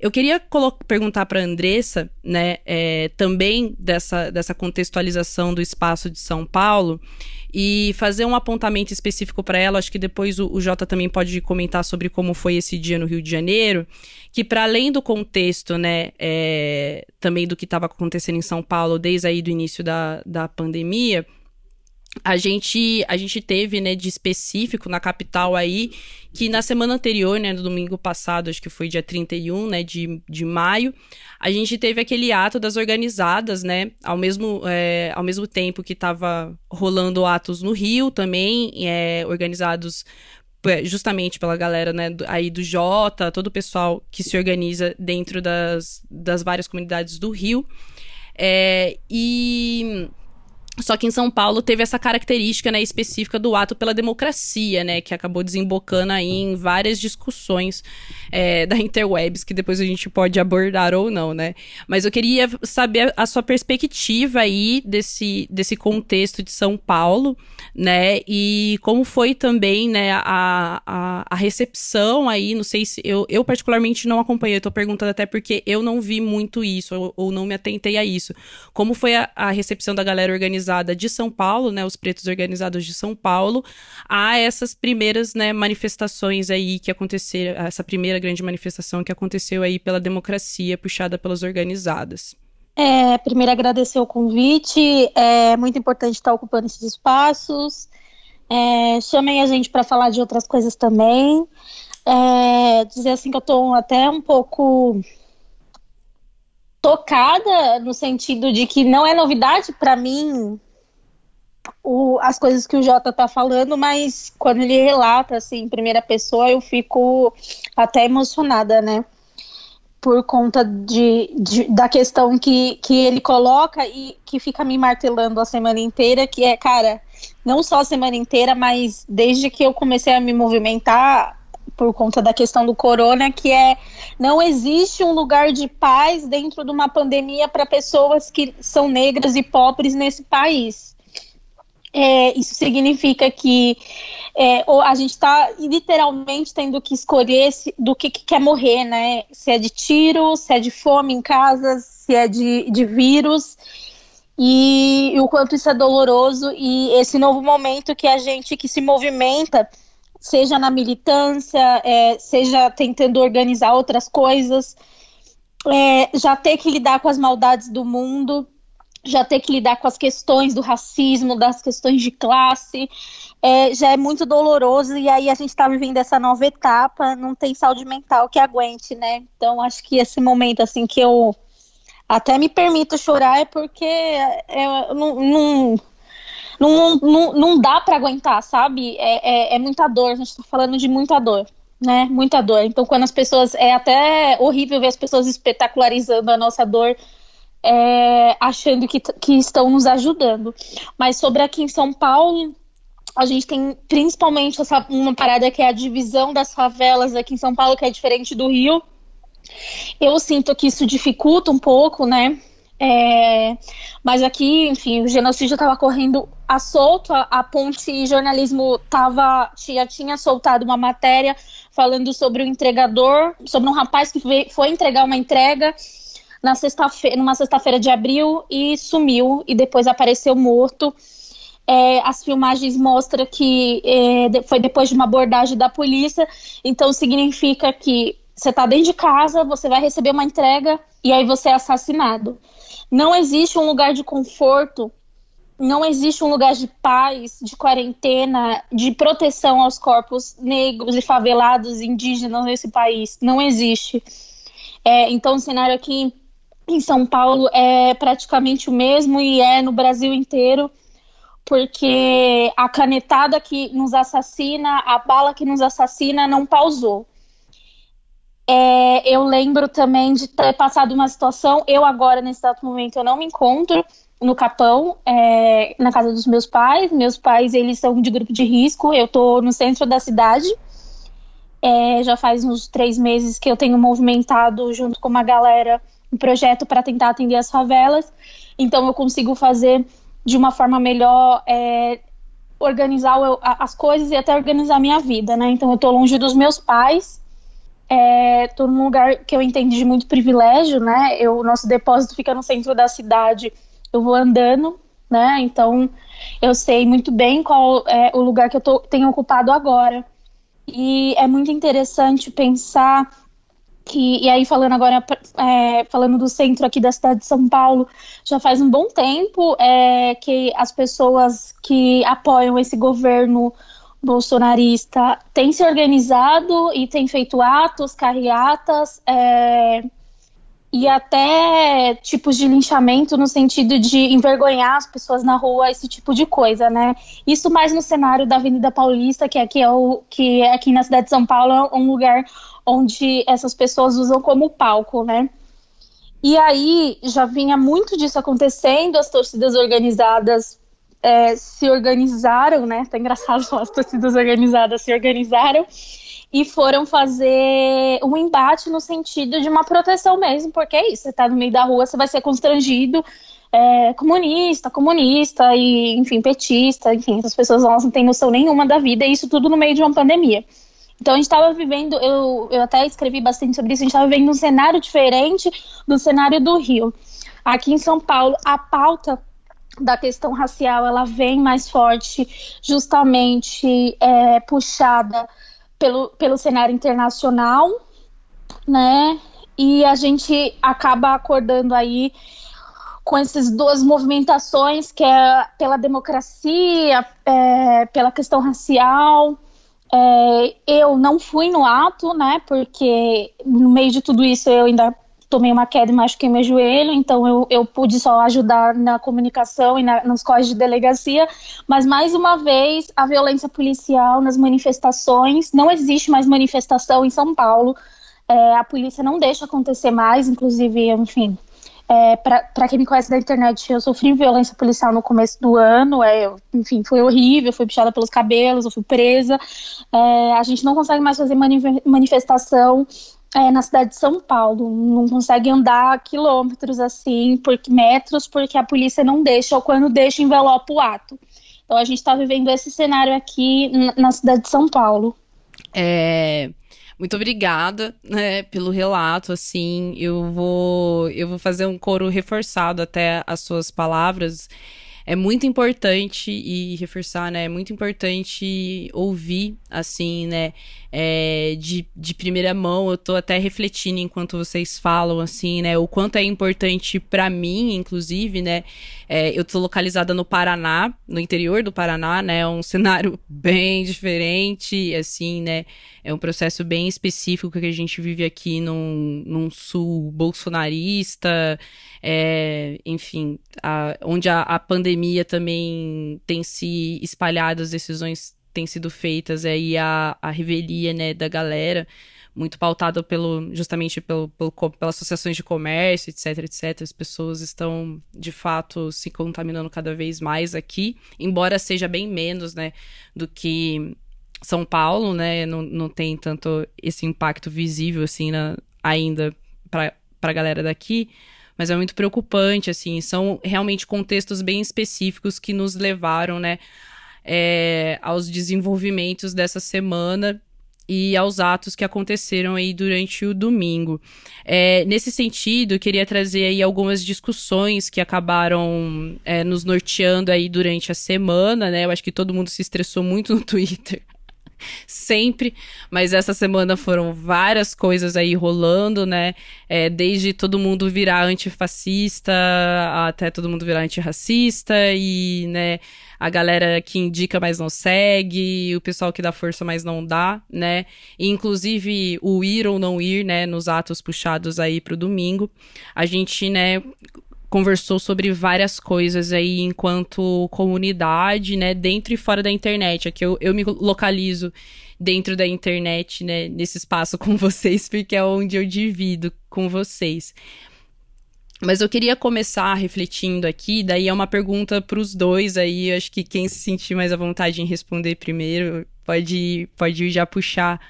Eu queria perguntar para a Andressa, né, é, também dessa, dessa contextualização do espaço de São Paulo, e fazer um apontamento específico para ela. Acho que depois o, o Jota também pode comentar sobre como foi esse dia no Rio de Janeiro, que para além do contexto, né, é, também do que estava acontecendo em São Paulo desde aí do início da, da pandemia, a gente a gente teve, né, de específico na capital aí, que na semana anterior, né, no domingo passado, acho que foi dia 31, né, de, de maio, a gente teve aquele ato das organizadas, né, ao mesmo, é, ao mesmo tempo que estava rolando atos no Rio também, é, organizados é, justamente pela galera, né, aí do Jota, todo o pessoal que se organiza dentro das, das várias comunidades do Rio, é, e Só que em São Paulo teve essa característica né, específica do ato pela democracia, né? Que acabou desembocando aí em várias discussões é, da interwebs, que depois a gente pode abordar ou não, né? Mas eu queria saber a sua perspectiva aí desse, desse contexto de São Paulo, né? E como foi também né, a, a, a recepção aí, não sei se. Eu, eu particularmente não acompanhei, eu tô perguntando até porque eu não vi muito isso, ou, ou não me atentei a isso. Como foi a, a recepção da galera organizada? Organizada de São Paulo, né, os pretos organizados de São Paulo, a essas primeiras, né, manifestações aí que aconteceram, essa primeira grande manifestação que aconteceu aí pela democracia puxada pelas organizadas. É, primeiro agradecer o convite, é muito importante estar ocupando esses espaços. É, chamem a gente para falar de outras coisas também. É, dizer assim que eu estou até um pouco tocada no sentido de que não é novidade para mim o, as coisas que o Jota tá falando, mas quando ele relata assim em primeira pessoa, eu fico até emocionada, né? Por conta de, de, da questão que, que ele coloca e que fica me martelando a semana inteira, que é, cara, não só a semana inteira, mas desde que eu comecei a me movimentar, por conta da questão do corona, que é não existe um lugar de paz dentro de uma pandemia para pessoas que são negras e pobres nesse país. É, isso significa que é, a gente está literalmente tendo que escolher se, do que, que, quer morrer, né? Se é de tiro, se é de fome em casa, se é de, de vírus. E, e o quanto isso é doloroso e esse novo momento que a gente que se movimenta seja na militância, é, seja tentando organizar outras coisas, é, já ter que lidar com as maldades do mundo, já ter que lidar com as questões do racismo, das questões de classe, é, já é muito doloroso e aí a gente está vivendo essa nova etapa, não tem saúde mental que aguente, né? Então acho que esse momento assim que eu até me permito chorar é porque eu não, não não, não, não dá para aguentar, sabe? É, é, é, muita dor, a gente tá falando de muita dor, né? Muita dor. Então, quando as pessoas. É até horrível ver as pessoas espetacularizando a nossa dor. É, achando que, que estão nos ajudando. Mas sobre aqui em São Paulo, a gente tem principalmente essa, uma parada que é a divisão das favelas aqui em São Paulo, que é diferente do Rio. Eu sinto que isso dificulta um pouco, né? É, mas aqui, enfim, o genocídio estava correndo a solto, a, a Ponte Jornalismo tava, já tinha soltado uma matéria falando sobre o entregador, sobre um rapaz que veio, foi entregar uma entrega na sexta-feira, numa sexta-feira de abril e sumiu e depois apareceu morto. É, as filmagens mostram que é, foi depois de uma abordagem da polícia, então significa que você está dentro de casa, você vai receber uma entrega e aí você é assassinado. Não existe um lugar de conforto, não existe um lugar de paz, de quarentena, de proteção aos corpos negros e favelados indígenas nesse país. Não existe. É, então, o cenário aqui em São Paulo é praticamente o mesmo e é no Brasil inteiro, porque a canetada que nos assassina, a bala que nos assassina não pausou. É, eu lembro também de ter passado uma situação. Eu agora, nesse exato momento, eu não me encontro no Capão, é, na casa dos meus pais. Meus pais, eles são de grupo de risco. Eu tô no centro da cidade. É, já faz uns três meses que eu tenho movimentado junto com uma galera um projeto para tentar atender as favelas. Então eu consigo fazer de uma forma melhor é, organizar as coisas e até organizar minha vida, né? Então eu tô longe dos meus pais É, num lugar que eu entendo de muito privilégio, né? O nosso depósito fica no centro da cidade. Eu vou andando, né? Então eu sei muito bem qual é o lugar que eu tô, tenho ocupado agora. E é muito interessante pensar que, e aí falando agora, é, falando do centro aqui da cidade de São Paulo, já faz um bom tempo é, que as pessoas que apoiam esse governo bolsonarista tem se organizado e tem feito atos, carreatas é, e até tipos de linchamento no sentido de envergonhar as pessoas na rua, esse tipo de coisa, né? Isso mais no cenário da Avenida Paulista, que aqui é o que é aqui na cidade de São Paulo é um lugar onde essas pessoas usam como palco, né? E aí já vinha muito disso acontecendo, as torcidas organizadas é, se organizaram, né? Tá engraçado falar as torcidas organizadas se organizaram e foram fazer um embate no sentido de uma proteção mesmo, porque é isso, você tá no meio da rua, você vai ser constrangido, é, comunista, comunista e, enfim, petista, enfim, essas pessoas elas não têm noção nenhuma da vida, e isso tudo no meio de uma pandemia. Então a gente estava vivendo, eu, eu até escrevi bastante sobre isso, a gente estava vivendo um cenário diferente do cenário do Rio. Aqui em São Paulo, a pauta da questão racial ela vem mais forte, justamente é, puxada pelo, pelo cenário internacional, né? E a gente acaba acordando aí com essas duas movimentações, que é pela democracia, é, pela questão racial. É, eu não fui no ato, né? Porque no meio de tudo isso eu ainda tomei uma queda e machuquei meu joelho, então eu, eu pude só ajudar na comunicação e na, nos códigos de delegacia, mas mais uma vez a violência policial nas manifestações, não existe mais manifestação em São Paulo, é, a polícia não deixa acontecer mais, inclusive, enfim, é, para quem me conhece da internet, eu sofri violência policial no começo do ano, é, eu, enfim, foi horrível, fui puxada pelos cabelos, eu fui presa. É, a gente não consegue mais fazer manifestação é, na cidade de São Paulo. Não consegue andar quilômetros assim, por metros, porque a polícia não deixa, ou quando deixa, envelopa o ato. Então a gente está vivendo esse cenário aqui na cidade de São Paulo. É, muito obrigada, né, pelo relato, assim, eu vou eu vou fazer um coro reforçado até as suas palavras é muito importante e reforçar, né? É muito importante ouvir, assim, né? É, de, de primeira mão, eu tô até refletindo enquanto vocês falam, assim, né? O quanto é importante para mim, inclusive, né? É, eu tô localizada no Paraná, no interior do Paraná, né? É um cenário bem diferente, assim, né? É um processo bem específico que a gente vive aqui num, num sul bolsonarista, é, enfim, a, onde a, a pandemia também tem se espalhado, as decisões têm sido feitas, aí é, a, a revelia, né, da galera, muito pautada pelo, justamente pelo, pelo, pelas associações de comércio, etc, etc. As pessoas estão, de fato, se contaminando cada vez mais aqui, embora seja bem menos, né, do que São Paulo, né, não, não tem tanto esse impacto visível, assim, na, ainda para a galera daqui, mas é muito preocupante, assim, são realmente contextos bem específicos que nos levaram, né, é, aos desenvolvimentos dessa semana e aos atos que aconteceram aí durante o domingo. É, nesse sentido, queria trazer aí algumas discussões que acabaram é, nos norteando aí durante a semana, né? Eu acho que todo mundo se estressou muito no Twitter sempre, mas essa semana foram várias coisas aí rolando, né? É, desde todo mundo virar antifascista até todo mundo virar antirracista e, né, a galera que indica, mas não segue, o pessoal que dá força, mas não dá, né? E, inclusive, o ir ou não ir, né, nos atos puxados aí pro domingo. A gente, né, conversou sobre várias coisas aí enquanto comunidade, né, dentro e fora da internet. Aqui eu, eu me localizo dentro da internet, né, nesse espaço com vocês, porque é onde eu divido com vocês. Mas eu queria começar refletindo aqui, daí é uma pergunta para os dois aí, acho que quem se sentir mais à vontade em responder primeiro pode, pode já puxar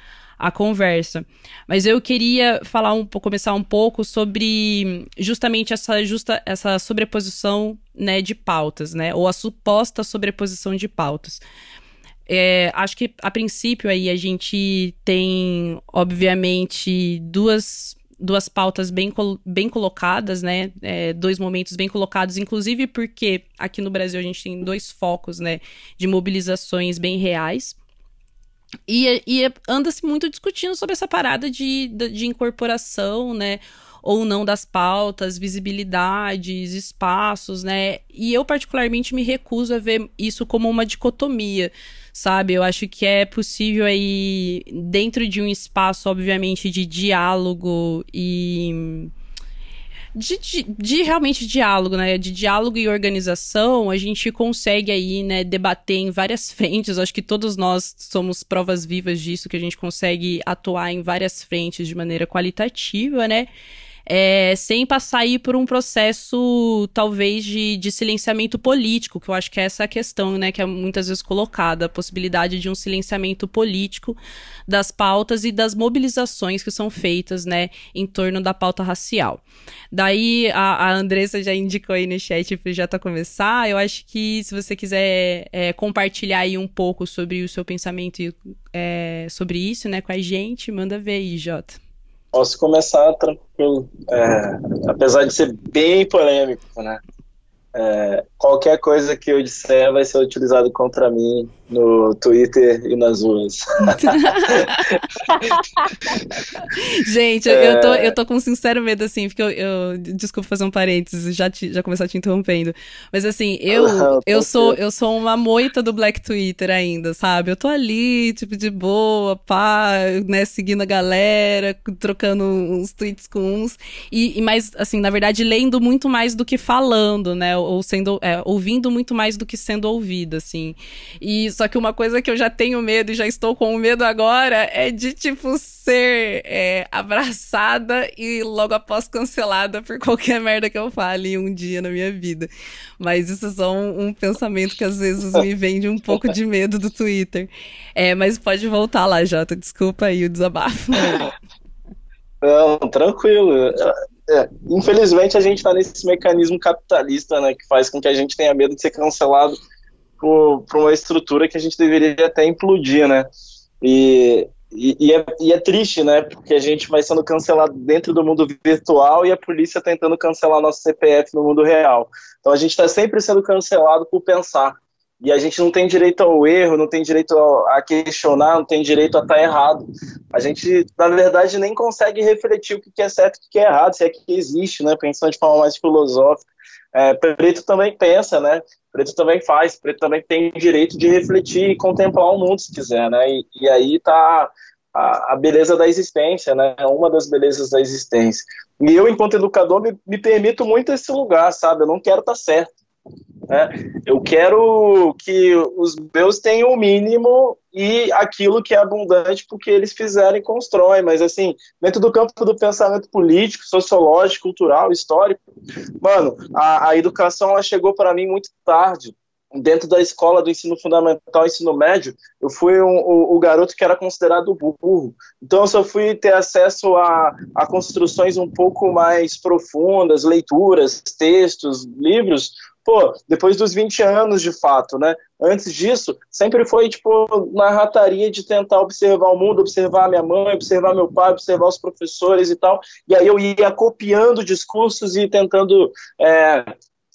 a conversa. Mas eu queria falar um começar um pouco sobre justamente essa justa essa sobreposição, né, de pautas, né, ou a suposta sobreposição de pautas. É, acho que a princípio aí a gente tem, obviamente, duas duas pautas bem, bem colocadas, né? É, dois momentos bem colocados, inclusive porque aqui no Brasil a gente tem dois focos, né? De mobilizações bem reais. E, e anda-se muito discutindo sobre essa parada de, de, de incorporação, né? ou não das pautas, visibilidades, espaços, né? E eu particularmente me recuso a ver isso como uma dicotomia, sabe? Eu acho que é possível aí dentro de um espaço, obviamente, de diálogo e de, de, de, realmente diálogo, né? De diálogo e organização, a gente consegue aí, né, debater em várias frentes. Acho que todos nós somos provas vivas disso, que a gente consegue atuar em várias frentes de maneira qualitativa, né? É, sem passar aí por um processo, talvez, de, de silenciamento político, que eu acho que é essa a questão, né, que é muitas vezes colocada, a possibilidade de um silenciamento político das pautas e das mobilizações que são feitas, né, em torno da pauta racial. Daí, a, a Andressa já indicou aí no chat para já tá começar, eu acho que se você quiser é, compartilhar aí um pouco sobre o seu pensamento é, sobre isso, né, com a gente, manda ver aí, Jota. Posso começar tranquilo. É, apesar de ser bem polêmico, né? É, qualquer coisa que eu disser vai ser utilizado contra mim no Twitter e nas ruas. Gente, é... eu, tô, eu tô com um sincero medo, assim, porque eu, eu desculpa fazer um parênteses, já, te, já começar te interrompendo. Mas assim, eu, eu, sou, eu sou uma moita do Black Twitter ainda, sabe? Eu tô ali, tipo, de boa, pá, né, seguindo a galera, trocando uns tweets com uns. E, e mas, assim, na verdade, lendo muito mais do que falando, né? ou sendo é, ouvindo muito mais do que sendo ouvida, assim. E só que uma coisa que eu já tenho medo e já estou com medo agora é de tipo ser é, abraçada e logo após cancelada por qualquer merda que eu fale um dia na minha vida. Mas isso é só um, um pensamento que às vezes me vem de um pouco de medo do Twitter. É, mas pode voltar lá, Jota. Desculpa aí o desabafo. Não, tranquilo. É, infelizmente a gente está nesse mecanismo capitalista, né, que faz com que a gente tenha medo de ser cancelado por uma estrutura que a gente deveria até implodir, né? E, e, e, é, e, é, triste, né? Porque a gente vai sendo cancelado dentro do mundo virtual e a polícia tentando cancelar nosso CPF no mundo real. Então a gente está sempre sendo cancelado por pensar. E a gente não tem direito ao erro, não tem direito a questionar, não tem direito a estar tá errado. A gente, na verdade, nem consegue refletir o que é certo e o que é errado, se é que existe, né? Pensando de forma mais filosófica. É, preto também pensa, né? Preto também faz, preto também tem direito de refletir e contemplar o mundo, se quiser, né? E, e aí está a, a, beleza da existência, né? Uma das belezas da existência. E eu, enquanto educador, me, me permito muito esse lugar, sabe? Eu não quero estar tá certo. Né? Eu quero que os meus tenham o mínimo e aquilo que é abundante porque eles fizeram e constroem, mas assim, dentro do campo do pensamento político, sociológico, cultural, histórico, mano, a, a educação ela chegou para mim muito tarde. Dentro da escola do ensino fundamental, ensino médio, eu fui um, o, o, garoto que era considerado burro. Então, eu só fui ter acesso a, a construções um pouco mais profundas, leituras, textos, livros, pô, depois dos 20 anos de fato, né? Antes disso, sempre foi, tipo, na rataria de tentar observar o mundo, observar minha mãe, observar meu pai, observar os professores e tal. E aí eu ia copiando discursos e tentando é,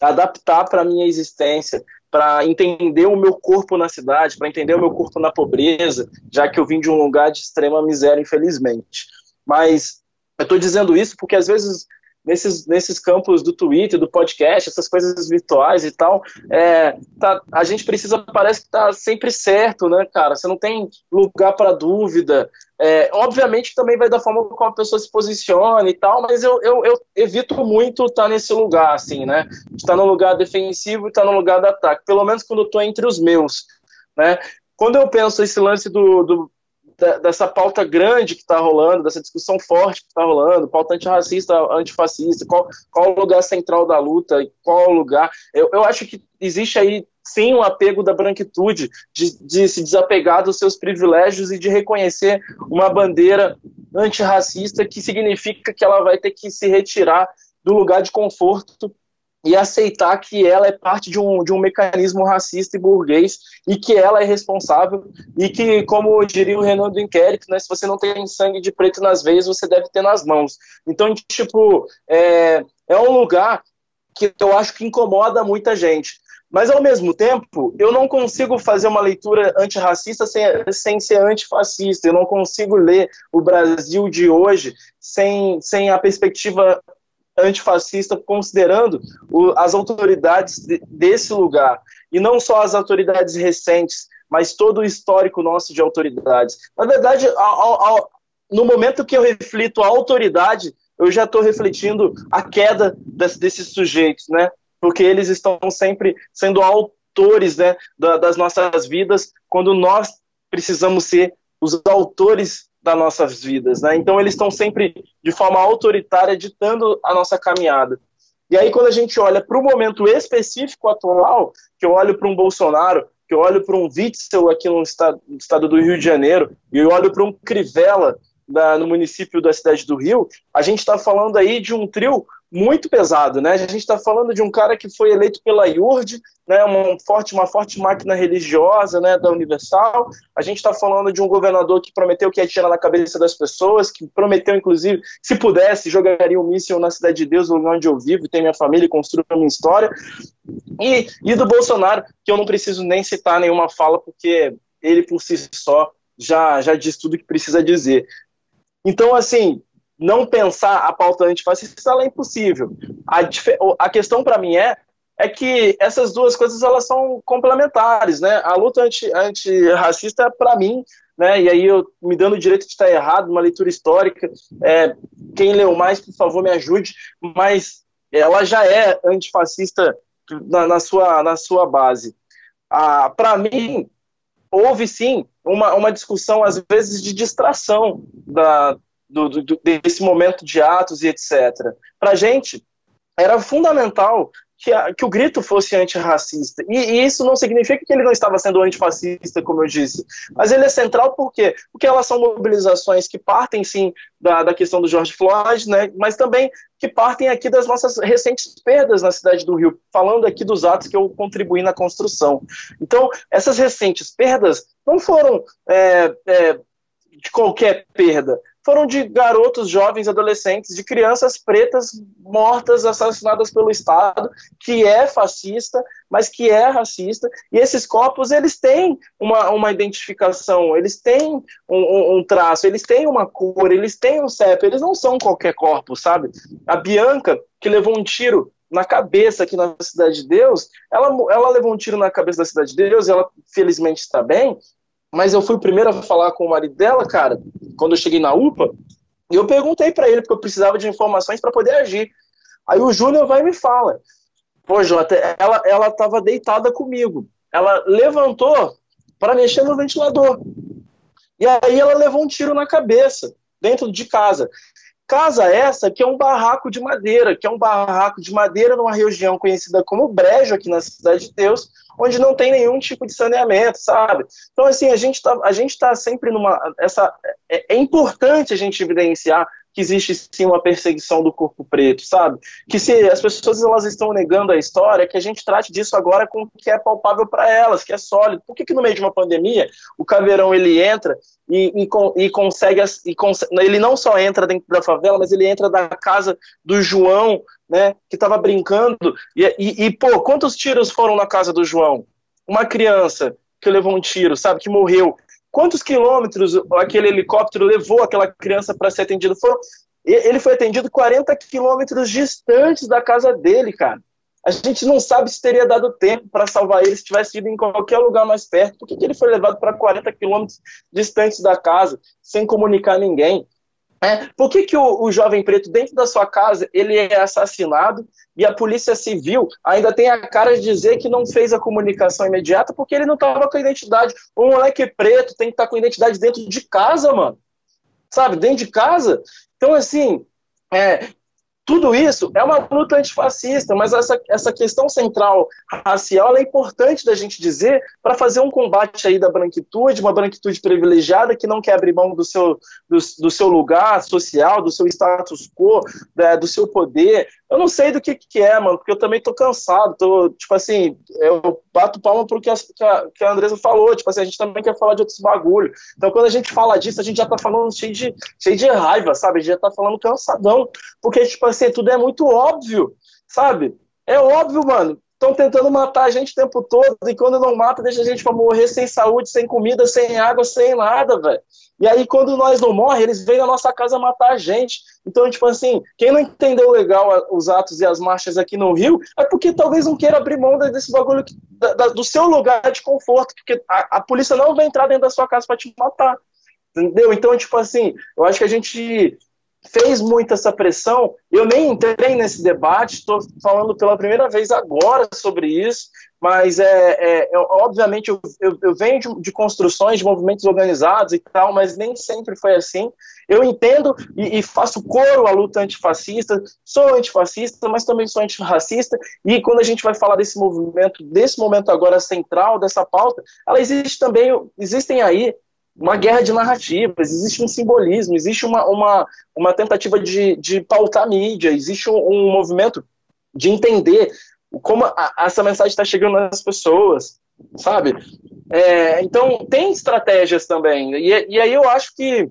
adaptar para a minha existência, para entender o meu corpo na cidade, para entender o meu corpo na pobreza, já que eu vim de um lugar de extrema miséria, infelizmente. Mas eu estou dizendo isso porque às vezes nesses, nesses campos do Twitter, do podcast, essas coisas virtuais e tal, é, tá, a gente precisa, parece que tá sempre certo, né, cara? Você não tem lugar para dúvida. É, obviamente também vai da forma como a pessoa se posiciona e tal, mas eu, eu, eu evito muito estar tá nesse lugar, assim, né? Estar tá no lugar defensivo e estar tá no lugar de ataque, pelo menos quando eu tô entre os meus, né? Quando eu penso esse lance do, do dessa pauta grande que está rolando, dessa discussão forte que está rolando, pauta antirracista, antifascista, qual, qual o lugar central da luta, qual o lugar. Eu, eu acho que existe aí sim um apego da branquitude de, de se desapegar dos seus privilégios e de reconhecer uma bandeira antirracista que significa que ela vai ter que se retirar do lugar de conforto e aceitar que ela é parte de um, de um mecanismo racista e burguês e que ela é responsável e que, como diria o Renan do inquérito, né, se você não tem sangue de preto nas veias, você deve ter nas mãos. Então, tipo, é, é um lugar que eu acho que incomoda muita gente. Mas, ao mesmo tempo, eu não consigo fazer uma leitura antirracista sem, sem ser antifascista. Eu não consigo ler o Brasil de hoje sem, sem a perspectiva antifascista, considerando o, as autoridades de, desse lugar. E não só as autoridades recentes, mas todo o histórico nosso de autoridades. Na verdade, ao, ao, no momento que eu reflito a autoridade, eu já estou refletindo a queda des, desses sujeitos, né? Porque eles estão sempre sendo autores né, da, das nossas vidas, quando nós precisamos ser os autores das nossas vidas, né? Então eles estão sempre de forma autoritária ditando a nossa caminhada. E aí quando a gente olha para o momento específico atual, que eu olho para um Bolsonaro, que eu olho para um Witzel aqui no estado, no estado, do Rio de Janeiro, e eu olho para um Crivella da, no município da cidade do Rio, a gente está falando aí de um trio muito pesado, né? A gente está falando de um cara que foi eleito pela IURD, né? Uma forte, uma forte máquina religiosa, né? Da Universal. A gente está falando de um governador que prometeu que ia tirar na cabeça das pessoas, que prometeu, inclusive, se pudesse, jogaria um míssil na cidade de Deus, lugar onde eu vivo, tem minha família, construo a minha história. E, e do Bolsonaro, que eu não preciso nem citar nenhuma fala, porque ele por si só já, já diz tudo que precisa dizer. Então, assim, não pensar a pauta antifascista é impossível. A, a questão para mim é é que essas duas coisas elas são complementares, né? A luta anti, antirracista para mim, né? E aí eu me dando o direito de estar errado, uma leitura histórica. É, quem leu mais, por favor, me ajude. Mas ela já é antifascista na, na sua na sua base. Ah, para mim houve sim uma, uma discussão às vezes de distração da, do, do, desse momento de atos e etc. Para a gente, era fundamental que, a, que, o grito fosse antirracista. E, e, isso não significa que ele não estava sendo antifascista, como eu disse, mas ele é central por quê? Porque elas são mobilizações que partem, sim, da, da questão do George Floyd, né, mas também que partem aqui das nossas recentes perdas na cidade do Rio, falando aqui dos atos que eu contribuí na construção. Então, essas recentes perdas não foram é, é, de qualquer perda, foram de garotos, jovens, adolescentes, de crianças pretas mortas, assassinadas pelo Estado, que é fascista, mas que é racista. E esses corpos, eles têm uma, uma identificação, eles têm um, um, um traço, eles têm uma cor, eles têm um CEP, eles não são qualquer corpo, sabe? A Bianca, que levou um tiro na cabeça aqui na Cidade de Deus, ela, ela levou um tiro na cabeça da Cidade de Deus, ela felizmente está bem, mas eu fui o primeiro a falar com o marido dela, cara, quando eu cheguei na UPA, e eu perguntei para ele, porque eu precisava de informações para poder agir. Aí o Júnior vai e me fala: Pô, Jota, ela, ela tava deitada comigo. Ela levantou para mexer no ventilador. E aí ela levou um tiro na cabeça, dentro de casa. Casa essa que é um barraco de madeira, que é um barraco de madeira numa região conhecida como Brejo, aqui na Cidade de Deus, onde não tem nenhum tipo de saneamento, sabe? Então, assim, a gente está tá sempre numa. Essa, é, é importante a gente evidenciar que existe sim uma perseguição do corpo preto, sabe? Que se as pessoas elas estão negando a história, que a gente trate disso agora com o que é palpável para elas, que é sólido. Por que, que no meio de uma pandemia o caveirão ele entra e, e, e consegue, e ele não só entra dentro da favela, mas ele entra da casa do João, né, que estava brincando e, e, e pô, quantos tiros foram na casa do João? Uma criança que levou um tiro, sabe, que morreu quantos quilômetros aquele helicóptero levou aquela criança para ser atendido? Foram, ele foi atendido 40 quilômetros distantes da casa dele, cara. A gente não sabe se teria dado tempo para salvar ele se tivesse ido em qualquer lugar mais perto. Por que, que ele foi levado para 40 quilômetros distantes da casa, sem comunicar ninguém? É, por que, que o, o, jovem preto, dentro da sua casa, ele é assassinado e a polícia civil ainda tem a cara de dizer que não fez a comunicação imediata porque ele não estava com a identidade? Um moleque preto tem que estar tá com a identidade dentro de casa, mano. Sabe, dentro de casa. Então, assim, é, tudo isso é uma luta antifascista, mas essa, essa questão central racial é importante da gente dizer para fazer um combate aí da branquitude, uma branquitude privilegiada que não quer abrir mão do seu, do, do seu lugar social, do seu status quo, né, do seu poder. Eu não sei do que, que é, mano, porque eu também tô cansado. Tô, tipo assim, eu bato palma pro que a, que a, que a Andresa falou. Tipo assim, a gente também quer falar de outros bagulho. Então, quando a gente fala disso, a gente já tá falando cheio de, cheio de raiva, sabe? A gente já tá falando cansadão. Porque, tipo assim, tudo é muito óbvio, sabe? É óbvio, mano. Estão tentando matar a gente o tempo todo, e quando não mata, deixa a gente pra morrer sem saúde, sem comida, sem água, sem nada, velho. E aí, quando nós não morremos, eles vêm na nossa casa matar a gente. Então, tipo assim, quem não entendeu legal os atos e as marchas aqui no Rio, é porque talvez não queira abrir mão desse bagulho que, da, do seu lugar de conforto, porque a, a polícia não vai entrar dentro da sua casa para te matar. Entendeu? Então, tipo assim, eu acho que a gente fez muito essa pressão. Eu nem entrei nesse debate, estou falando pela primeira vez agora sobre isso, mas é, é, é obviamente eu, eu, eu venho de, de, construções de movimentos organizados e tal, mas nem sempre foi assim. Eu entendo e, e faço coro à luta antifascista, sou antifascista, mas também sou antirracista, e quando a gente vai falar desse movimento, desse momento agora central, dessa pauta, ela existe também, existem aí uma guerra de narrativas, existe um simbolismo, existe uma, uma, uma tentativa de, de pautar a mídia, existe um, um movimento de entender como a, essa mensagem está chegando nas pessoas, sabe? É, então, tem estratégias também. E, e aí eu acho que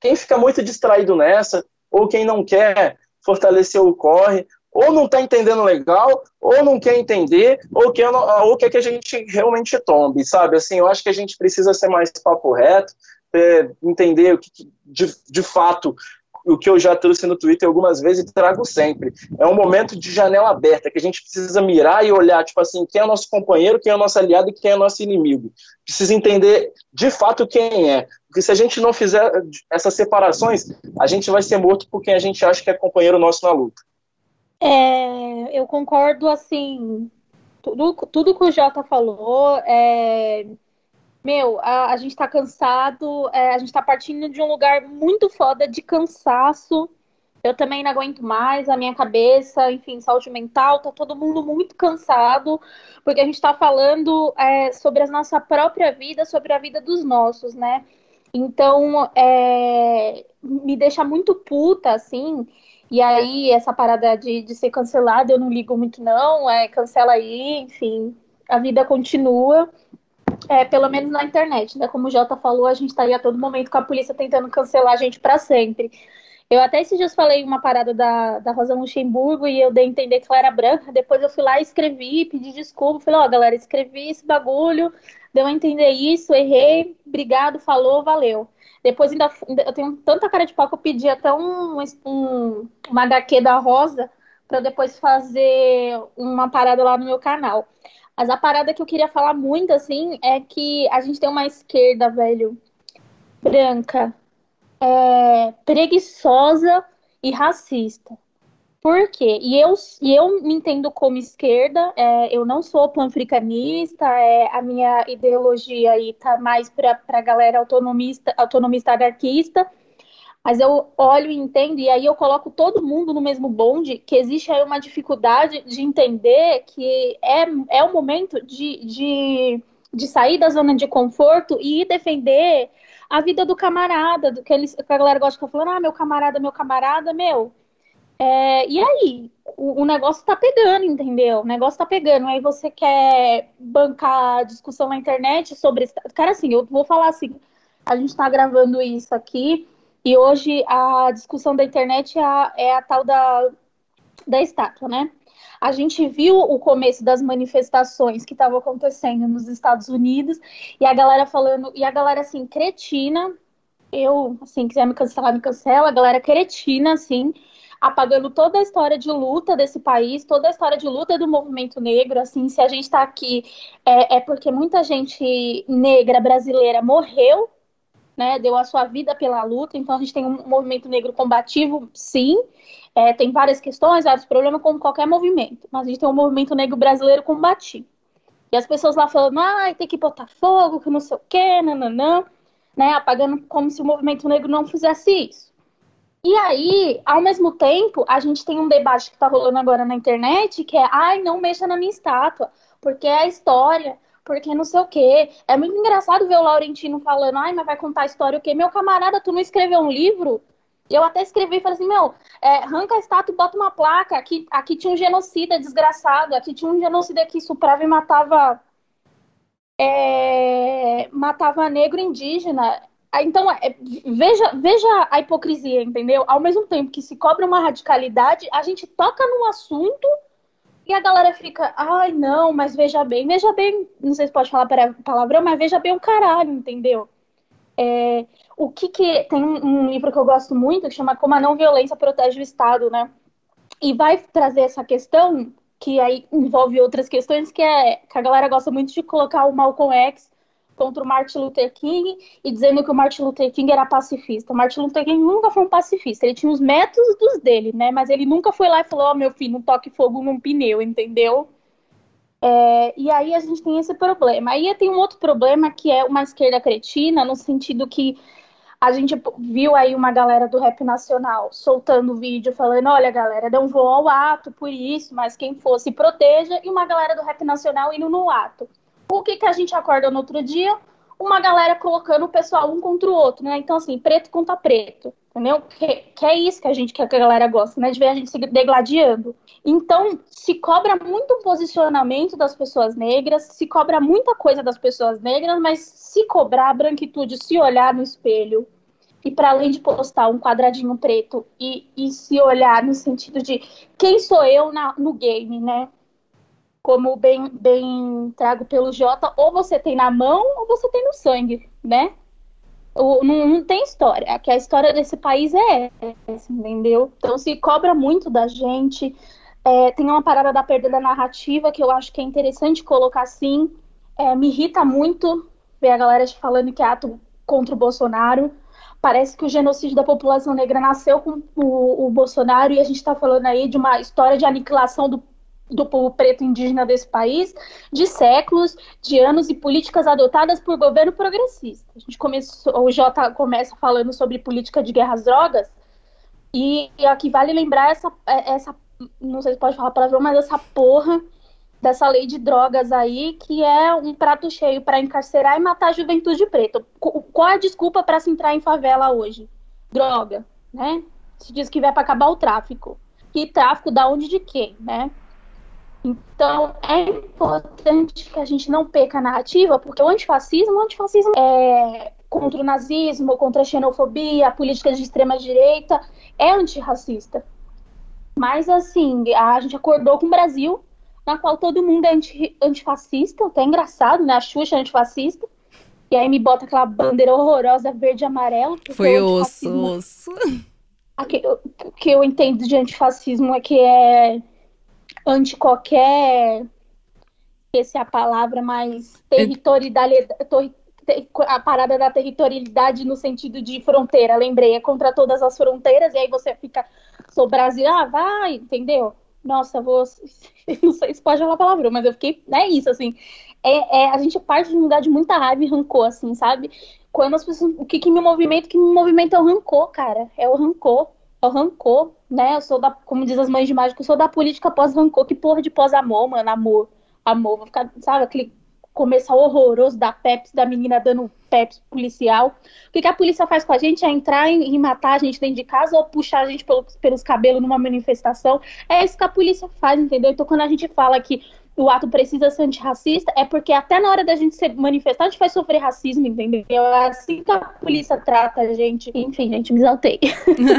quem fica muito distraído nessa, ou quem não quer fortalecer o corre, ou não está entendendo legal, ou não quer entender, ou quer, ou quer que a gente realmente tombe, sabe? Assim, eu acho que a gente precisa ser mais papo reto, é, entender o que, de, de fato o que eu já trouxe no Twitter algumas vezes e trago sempre. É um momento de janela aberta, que a gente precisa mirar e olhar, tipo assim, quem é nosso companheiro, quem é nosso aliado e quem é nosso inimigo. Precisa entender de fato quem é. Porque se a gente não fizer essas separações, a gente vai ser morto por quem a gente acha que é companheiro nosso na luta. É, eu concordo, assim, tudo, tudo que o Jota falou, é, meu, a, a gente tá cansado, é, a gente tá partindo de um lugar muito foda de cansaço, eu também não aguento mais, a minha cabeça, enfim, saúde mental, tá todo mundo muito cansado, porque a gente tá falando é, sobre a nossa própria vida, sobre a vida dos nossos, né? Então, é, me deixa muito puta, assim, e aí, essa parada de, de ser cancelada, eu não ligo muito, não. É, cancela aí, enfim, a vida continua. É, pelo menos na internet, né? Como o Jota falou, a gente está aí a todo momento com a polícia tentando cancelar a gente para sempre. Eu até esses dias falei uma parada da, da Rosa Luxemburgo e eu dei a entender que ela era branca. Depois eu fui lá escrevi, pedi desculpa. Falei, ó, oh, galera, escrevi esse bagulho, deu a entender isso, errei, obrigado, falou, valeu. Depois ainda eu tenho tanta cara de pau que eu pedi até um, um uma HQ da Rosa para depois fazer uma parada lá no meu canal. Mas a parada que eu queria falar muito, assim, é que a gente tem uma esquerda, velho, branca, é, preguiçosa e racista. Por quê? E eu, e eu me entendo como esquerda, é, eu não sou panafricanista, é, a minha ideologia aí tá mais para a galera autonomista, autonomista anarquista, mas eu olho e entendo, e aí eu coloco todo mundo no mesmo bonde, que existe aí uma dificuldade de entender que é, é o momento de, de, de sair da zona de conforto e ir defender a vida do camarada, do que, eles, que a galera gosta de ficar falando, ah, meu camarada, meu camarada, meu é, e aí, o, o, negócio tá pegando, entendeu? O negócio tá pegando. Aí você quer bancar discussão na internet sobre. Cara, assim, eu vou falar assim: a gente tá gravando isso aqui, e hoje a discussão da internet é a, é a tal da, da estátua, né? A gente viu o começo das manifestações que estavam acontecendo nos Estados Unidos e a galera falando, e a galera assim, cretina. Eu, assim, quiser me cancelar, me cancela. A galera cretina, assim, apagando toda a história de luta desse país, toda a história de luta do movimento negro. Assim, se a gente está aqui é, é, porque muita gente negra brasileira morreu, né, deu a sua vida pela luta. Então a gente tem um movimento negro combativo, sim. É, tem várias questões, vários problemas, como qualquer movimento. Mas a gente tem um movimento negro brasileiro combativo. E as pessoas lá falando, ah, tem que botar fogo, que não sei o quê, nananã, né, apagando como se o movimento negro não fizesse isso. E aí, ao mesmo tempo, a gente tem um debate que tá rolando agora na internet, que é, ai, não mexa na minha estátua, porque é a história, porque não sei o quê. É muito engraçado ver o Laurentino falando, ai, mas vai contar a história o quê? Meu camarada, tu não escreveu um livro? Eu até escrevi e falei assim, meu, é, arranca a estátua e bota uma placa. Aqui, aqui tinha um genocida desgraçado, aqui tinha um genocida que suprava e matava. É, matava negro indígena. Então, é, veja, veja a hipocrisia, entendeu? Ao mesmo tempo que se cobra uma radicalidade, a gente toca num assunto e a galera fica, ai, não, mas veja bem, veja bem, não sei se pode falar palavrão, mas veja bem o caralho, entendeu? É, o que que. Tem um, um, livro que eu gosto muito que chama Como a Não Violência Protege o Estado, né? E vai trazer essa questão, que aí envolve outras questões, que é que a galera gosta muito de colocar o Malcolm X contra o Martin Luther King e dizendo que o Martin Luther King era pacifista. O Martin Luther King nunca foi um pacifista, ele tinha os métodos dele, né? Mas ele nunca foi lá e falou: Ó, oh, meu filho, não toque fogo num pneu, entendeu? É, e aí a gente tem esse problema. Aí tem um outro problema que é uma esquerda cretina, no sentido que a gente viu aí uma galera do rap nacional soltando vídeo falando: olha, galera, não vou ao ato por isso, mas quem fosse proteja, e uma galera do rap nacional indo no ato. O que, que a gente acorda no outro dia? Uma galera colocando o pessoal um contra o outro, né? Então, assim, preto contra preto, entendeu? Que, que é isso que a gente que a galera gosta, né? De ver a gente se degladiando. Então, se cobra muito o posicionamento das pessoas negras, se cobra muita coisa das pessoas negras, mas se cobrar a branquitude, se olhar no espelho, e para além de postar um quadradinho preto e, e se olhar no sentido de quem sou eu na, no game, né? Como bem, bem trago pelo Jota, ou você tem na mão ou você tem no sangue, né? Não, não, tem história. Que a história desse país é essa, entendeu? Então se cobra muito da gente. É, tem uma parada da perda da narrativa que eu acho que é interessante colocar assim. É, me irrita muito ver a galera falando que é ato contra o Bolsonaro parece que o genocídio da população negra nasceu com o, o Bolsonaro e a gente está falando aí de uma história de aniquilação do, do povo preto indígena desse país, de séculos, de anos e políticas adotadas por governo progressista. A gente começou, o Jota começa falando sobre política de guerras drogas e, e aqui vale lembrar essa, essa, não sei se pode falar palavrão, mas essa porra dessa lei de drogas aí, que é um prato cheio para encarcerar e matar a juventude preta. Qual a desculpa para se entrar em favela hoje? Droga, né? Se diz que vai para acabar o tráfico. Que tráfico da onde de quem, né? Então, é importante que a gente não peca a narrativa, porque o antifascismo, o antifascismo é contra o nazismo, contra a xenofobia, a política de extrema direita, é antirracista. Mas, assim, a gente acordou com o Brasil na qual todo mundo é anti, antifascista, até engraçado, né? A Xuxa é antifascista. E aí me bota aquela bandeira horrorosa verde e amarelo. Foi osso, osso. O que eu entendo de antifascismo é que é anti qualquer. Essa é a palavra, mais territorialidade. A parada da territorialidade no sentido de fronteira, lembrei, é contra todas as fronteiras, e aí você fica, sou Brasil, ah, vai, entendeu? Nossa, vou. Não sei se pode falar palavrão, mas eu fiquei. É isso, assim. É, é, a gente parte de um lugar de muita raiva e rancor, assim, sabe? Quando as pessoas. O que, que me movimenta? O que me movimenta é o rancor, cara. É o rancor. Rancor, né? Eu sou da. Como diz as mães de mágica, eu sou da política pós-rancor. Que porra de pós-amor, mano? Amor. Amor. Vou ficar, sabe, aquele começo horroroso da Pepsi, da menina dando Pepsi policial. O que, que, a polícia faz com a gente? É entrar e, matar a gente dentro de casa ou puxar a gente pelo, pelos cabelos numa manifestação. É isso que a polícia faz, entendeu? Então, quando a gente fala que o ato precisa ser antirracista, é porque até na hora da gente se manifestar, a gente vai sofrer racismo, entendeu? É assim que a polícia trata a gente. Enfim, gente, me exaltei.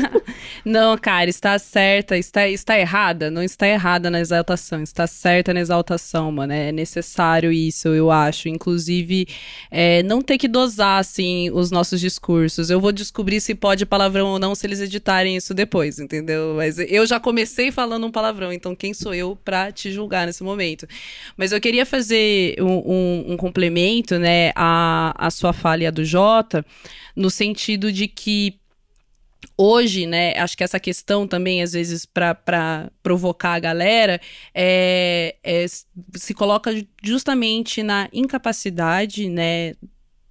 não, cara, está certa, está, está errada, não está errada na exaltação, está certa na exaltação, mano. É necessário isso, eu acho. Inclusive, é, não ter que dosar, assim, os nossos discursos. Eu vou descobrir se pode palavrão ou não se eles editarem isso depois, entendeu? Mas eu já comecei falando um palavrão, então quem sou eu pra te julgar nesse momento? Mas eu queria fazer um, um, um complemento, né, à, à sua fala e a do Jota, no sentido de que hoje, né, acho que essa questão também, às vezes, para provocar a galera, é, é, se coloca justamente na incapacidade, né,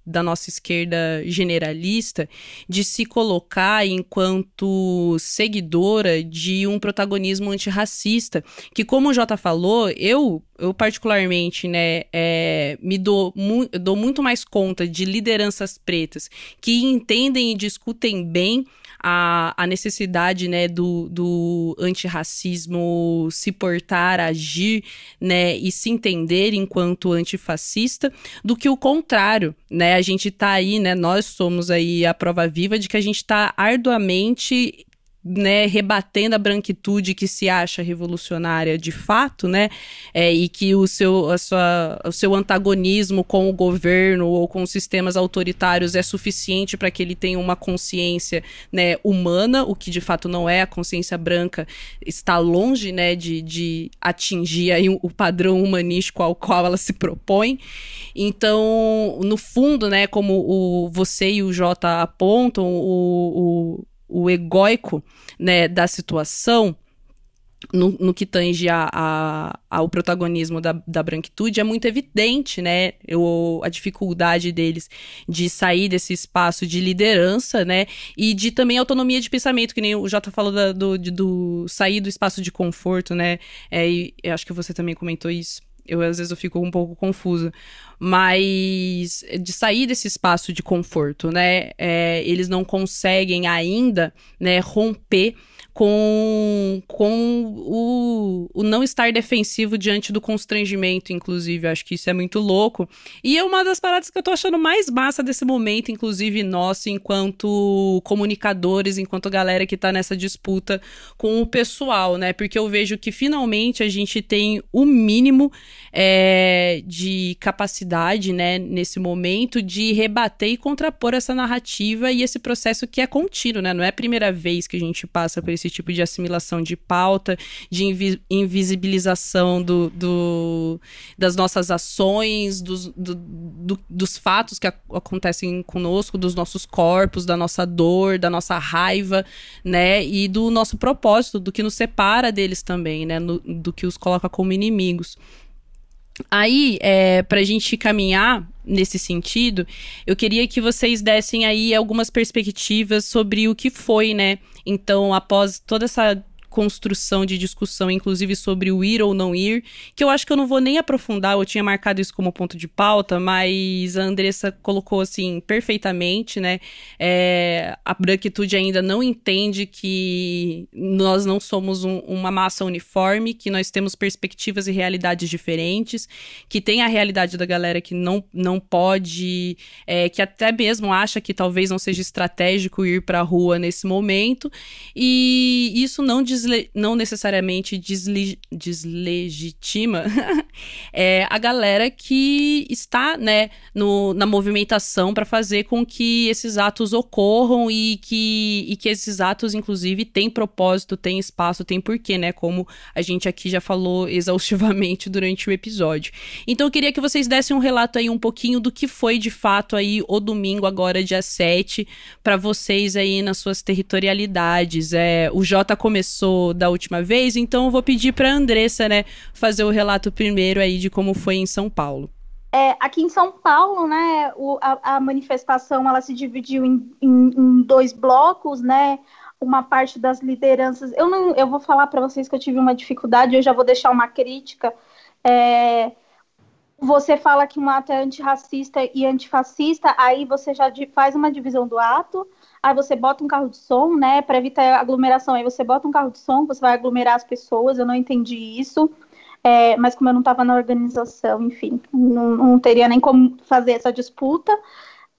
da nossa esquerda generalista de se colocar enquanto seguidora de um protagonismo antirracista, que como o Jota falou, eu, eu particularmente, né, é, me dou, mu dou muito mais conta de lideranças pretas que entendem e discutem bem a, a necessidade né, do, do antirracismo se portar, agir né, e se entender enquanto antifascista, do que o contrário. Né? A gente está aí, né, nós somos aí a prova viva de que a gente está arduamente né, rebatendo a branquitude que se acha revolucionária de fato, né, é, e que o seu, a sua, o seu antagonismo com o governo ou com sistemas autoritários é suficiente para que ele tenha uma consciência, né, humana, o que de fato não é, a consciência branca está longe, né, de, de atingir aí o padrão humanístico ao qual ela se propõe. Então, no fundo, né, como o, você e o Jota apontam, o, o o egóico né, da situação, no, no, que tange a, a, ao protagonismo da, da branquitude, é muito evidente, né? Eu, a dificuldade deles de sair desse espaço de liderança, né? E de também autonomia de pensamento, que nem o Jota falou da, do, de, do sair do espaço de conforto, né? É, e acho que você também comentou isso. Eu, às vezes, eu fico um pouco confusa. Mas de sair desse espaço de conforto, né? É, eles não conseguem ainda né, romper com, com o, o não estar defensivo diante do constrangimento, inclusive. Eu acho que isso é muito louco. E é uma das paradas que eu tô achando mais massa desse momento, inclusive nosso, enquanto comunicadores, enquanto galera que tá nessa disputa com o pessoal, né? Porque eu vejo que finalmente a gente tem o mínimo é, de capacidade, né, nesse momento, de rebater e contrapor essa narrativa e esse processo que é contínuo, né? Não é a primeira vez que a gente passa por esse esse tipo de assimilação de pauta, de invi invisibilização do, do, das nossas ações, dos, do, do, dos fatos que acontecem conosco, dos nossos corpos, da nossa dor, da nossa raiva, né? E do nosso propósito, do que nos separa deles também, né? No, do que os coloca como inimigos. Aí, é, para a gente caminhar nesse sentido, eu queria que vocês dessem aí algumas perspectivas sobre o que foi, né? Então, após toda essa construção de discussão, inclusive sobre o ir ou não ir, que eu acho que eu não vou nem aprofundar, eu tinha marcado isso como ponto de pauta, mas a Andressa colocou assim perfeitamente, né? É, a branquitude ainda não entende que nós não somos um, uma massa uniforme, que nós temos perspectivas e realidades diferentes, que tem a realidade da galera que não, não pode, é, que até mesmo acha que talvez não seja estratégico ir para a rua nesse momento, e isso não diz desle não necessariamente desle deslegitima é, a galera que está né, no, na movimentação para fazer com que esses atos ocorram e que, e que esses atos, inclusive, têm propósito, têm espaço, têm porquê, né? Como a gente aqui já falou exaustivamente durante o episódio. Então eu queria que vocês dessem um relato aí um pouquinho do que foi de fato aí o domingo, agora dia 7, para vocês aí nas suas territorialidades. É, o Jota começou da última vez, então eu vou pedir para Andressa, né, fazer o relato primeiro aí de como foi em São Paulo. É, aqui em São Paulo, né, o, a, a, manifestação ela se dividiu em, em, em, dois blocos, né? Uma parte das lideranças. Eu não, eu vou falar para vocês que eu tive uma dificuldade. Eu já vou deixar uma crítica. É, você fala que um ato é antirracista e antifascista, aí você já faz uma divisão do ato aí você bota um carro de som, né, para evitar aglomeração, aí você bota um carro de som, você vai aglomerar as pessoas, eu não entendi isso, é, mas como eu não estava na organização, enfim, não, não, teria nem como fazer essa disputa.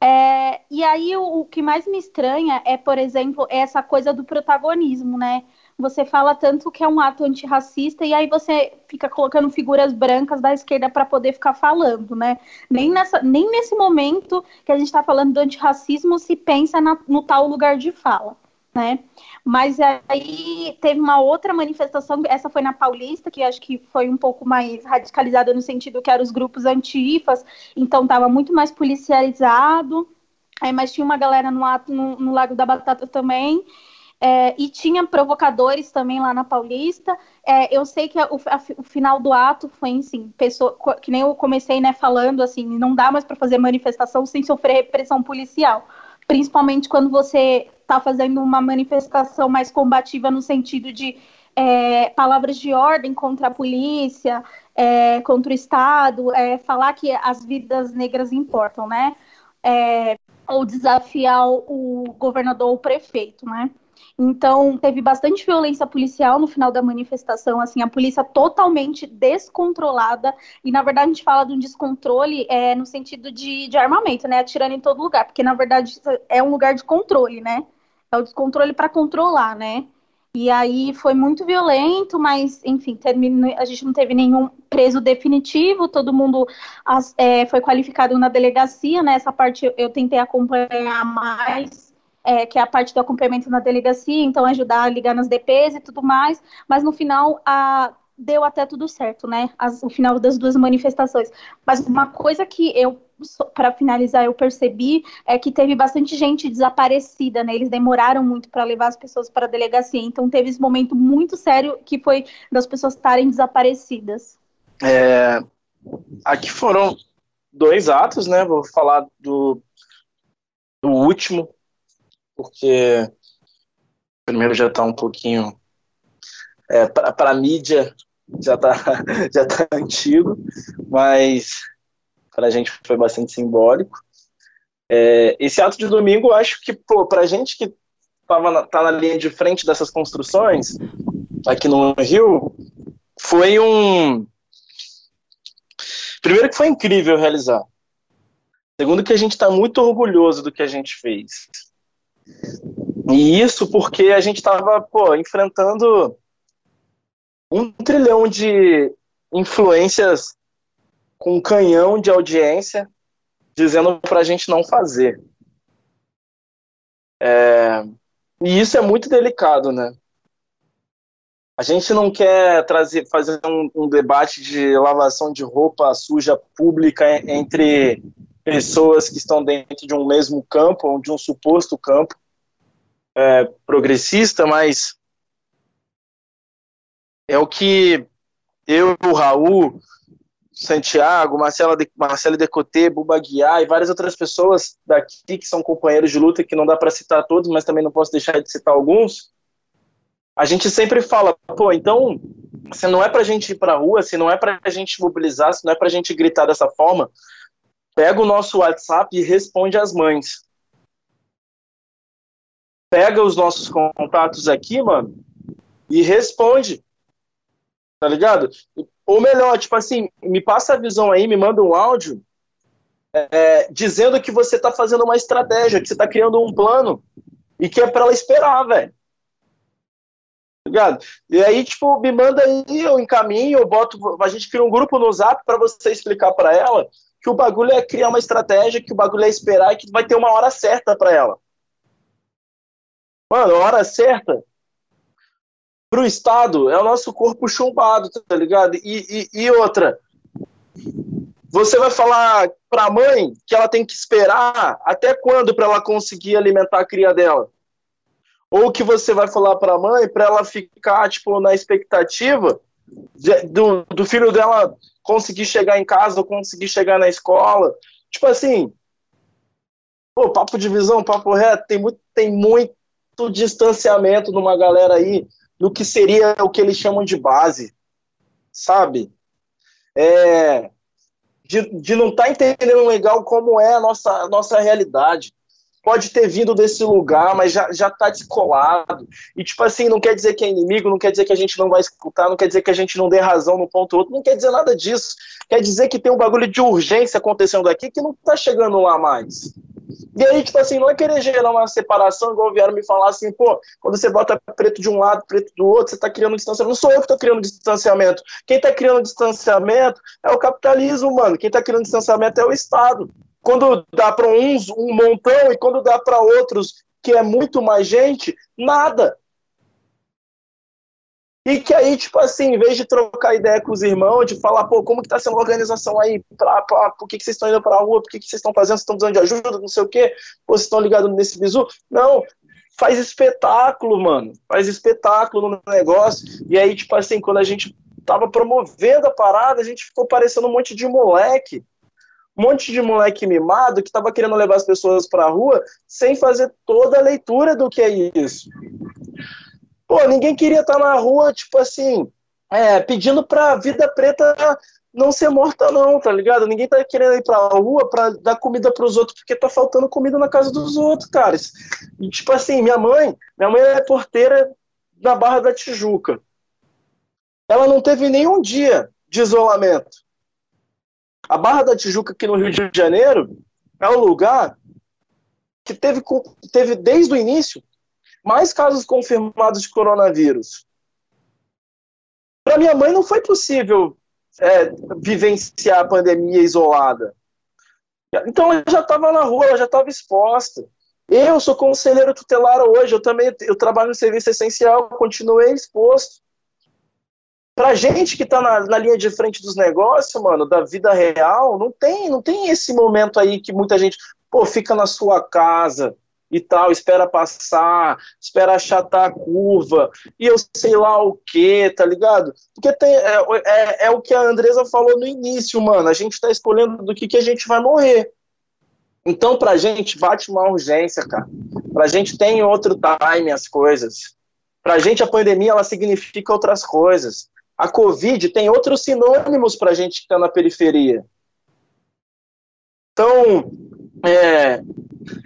É, e aí o, o, que mais me estranha é, por exemplo, essa coisa do protagonismo, né? Você fala tanto que é um ato antirracista e aí você fica colocando figuras brancas da esquerda para poder ficar falando, né? Nem, nessa, nem nesse momento que a gente está falando do antirracismo se pensa na, no tal lugar de fala. Né? Mas aí teve uma outra manifestação, essa foi na Paulista, que acho que foi um pouco mais radicalizada no sentido que eram os grupos antifas, então estava muito mais policializado. Aí, mas tinha uma galera no ato no, no Lago da Batata também. É, e tinha provocadores também lá na Paulista. É, eu sei que a, a, o, final do ato foi assim, pessoa, que nem eu comecei né, falando, assim, não dá mais para fazer manifestação sem sofrer repressão policial. Principalmente quando você está fazendo uma manifestação mais combativa no sentido de é, palavras de ordem contra a polícia, é, contra o Estado, é, falar que as vidas negras importam, né? É, ou desafiar o governador ou o prefeito, né? Então, teve bastante violência policial no final da manifestação, assim, a polícia totalmente descontrolada. E, na verdade, a gente fala de um descontrole é, no sentido de, de armamento, né? Atirando em todo lugar, porque, na verdade, é um lugar de controle, né? É o descontrole para controlar, né? E aí foi muito violento, mas enfim, terminou, a gente não teve nenhum preso definitivo, todo mundo as, é, foi qualificado na delegacia, né? Essa parte eu, eu tentei acompanhar mais, é, que é a parte do acompanhamento na delegacia, então ajudar a ligar nas DPs e tudo mais, mas no final a, deu até tudo certo, né? As, o final das duas manifestações. Mas uma coisa que eu para finalizar, eu percebi é que teve bastante gente desaparecida, né? Eles demoraram muito para levar as pessoas para a delegacia. Então teve esse momento muito sério que foi das pessoas estarem desaparecidas. É, aqui foram dois atos, né? Vou falar do, do último, porque primeiro já está um pouquinho é, para a mídia já está já tá antigo, mas para a gente foi bastante simbólico. É, esse ato de domingo, eu acho que, para a gente que tava na, tá na linha de frente dessas construções, aqui no Rio, foi um. Primeiro, que foi incrível realizar. Segundo, que a gente está muito orgulhoso do que a gente fez. E isso porque a gente estava enfrentando um trilhão de influências com um canhão de audiência dizendo para a gente não fazer. É, e isso é muito delicado, né? A gente não quer trazer, fazer um, um, debate de lavação de roupa suja pública entre pessoas que estão dentro de um mesmo campo, ou de um suposto campo é, progressista, mas é o que eu, o Raul, Santiago, Marcela de, Marcelo Decotê, Buba Guiar e várias outras pessoas daqui que são companheiros de luta, que não dá para citar todos, mas também não posso deixar de citar alguns. A gente sempre fala, pô, então, se não é para a gente ir para a rua, se não é para a gente mobilizar, se não é para a gente gritar dessa forma, pega o nosso WhatsApp e responde às mães. Pega os nossos contatos aqui, mano, e responde. Tá ligado? Ou melhor, tipo assim, me passa a visão aí, me manda um áudio é, dizendo que você tá fazendo uma estratégia, que você tá criando um plano e que é para ela esperar, velho. Tá ligado? E aí, tipo, me manda aí, eu encaminho, eu boto, a gente cria um grupo no Zap para você explicar para ela que o bagulho é criar uma estratégia, que o bagulho é esperar e que vai ter uma hora certa para ela. Mano, a hora certa para o Estado é o nosso corpo chumbado, tá ligado? E, e, e outra, você vai falar para a mãe que ela tem que esperar até quando para ela conseguir alimentar a cria dela? Ou que você vai falar para a mãe para ela ficar tipo na expectativa de, do, do filho dela conseguir chegar em casa conseguir chegar na escola? Tipo assim, pô, papo de visão, papo reto, tem muito, tem muito distanciamento numa galera aí no que seria o que eles chamam de base, sabe? É, de, de não estar tá entendendo legal como é a nossa, a nossa realidade. Pode ter vindo desse lugar, mas já, já tá descolado. E, tipo assim, não quer dizer que é inimigo, não quer dizer que a gente não vai escutar, não quer dizer que a gente não dê razão no ponto outro, não quer dizer nada disso. Quer dizer que tem um bagulho de urgência acontecendo aqui que não tá chegando lá mais. E aí, tipo assim, não é querer gerar uma separação, igual vieram me falar assim, pô, quando você bota preto de um lado, preto do outro, você tá criando um distanciamento. Não sou eu que tô criando distanciamento. Quem tá criando distanciamento é o capitalismo, mano. Quem tá criando distanciamento é o Estado. Quando dá para uns um montão e quando dá para outros, que é muito mais gente, nada. E que aí, tipo assim, em vez de trocar ideia com os irmãos, de falar, pô, como que tá sendo a organização aí? Pra, pra, por que, que vocês estão indo pra rua? Por que, que vocês estão fazendo? Vocês estão precisando de ajuda? Não sei o quê? Pô, vocês estão ligados nesse bizu? Não, faz espetáculo, mano. Faz espetáculo no negócio. E aí, tipo assim, quando a gente tava promovendo a parada, a gente ficou parecendo um monte de moleque. Um monte de moleque mimado que tava querendo levar as pessoas pra rua sem fazer toda a leitura do que é isso. Pô, ninguém queria estar na rua, tipo assim, é, pedindo pra vida preta não ser morta, não, tá ligado? Ninguém tá querendo ir pra rua pra dar comida pros outros, porque tá faltando comida na casa dos outros, cara. E, tipo assim, minha mãe, minha mãe é porteira na Barra da Tijuca. Ela não teve nenhum dia de isolamento. A Barra da Tijuca, aqui no Rio de Janeiro, é um lugar que teve, teve desde o início mais casos confirmados de coronavírus. Para minha mãe não foi possível é, vivenciar a pandemia isolada. Então ela já estava na rua, ela já estava exposta. Eu sou conselheiro tutelar hoje, eu também eu trabalho no serviço essencial, continuei exposto. Pra gente que tá na, na, linha de frente dos negócios, mano, da vida real, não tem, não tem esse momento aí que muita gente, pô, fica na sua casa e tal, espera passar, espera achatar a curva, e eu sei lá o que, tá ligado? Porque tem, é, é, é, o que a Andresa falou no início, mano, a gente tá escolhendo do que, que a gente vai morrer. Então, pra gente, bate uma urgência, cara. Pra gente tem outro time as coisas. Pra gente, a pandemia, ela significa outras coisas. A Covid tem outros sinônimos pra gente que tá na periferia. Então, é,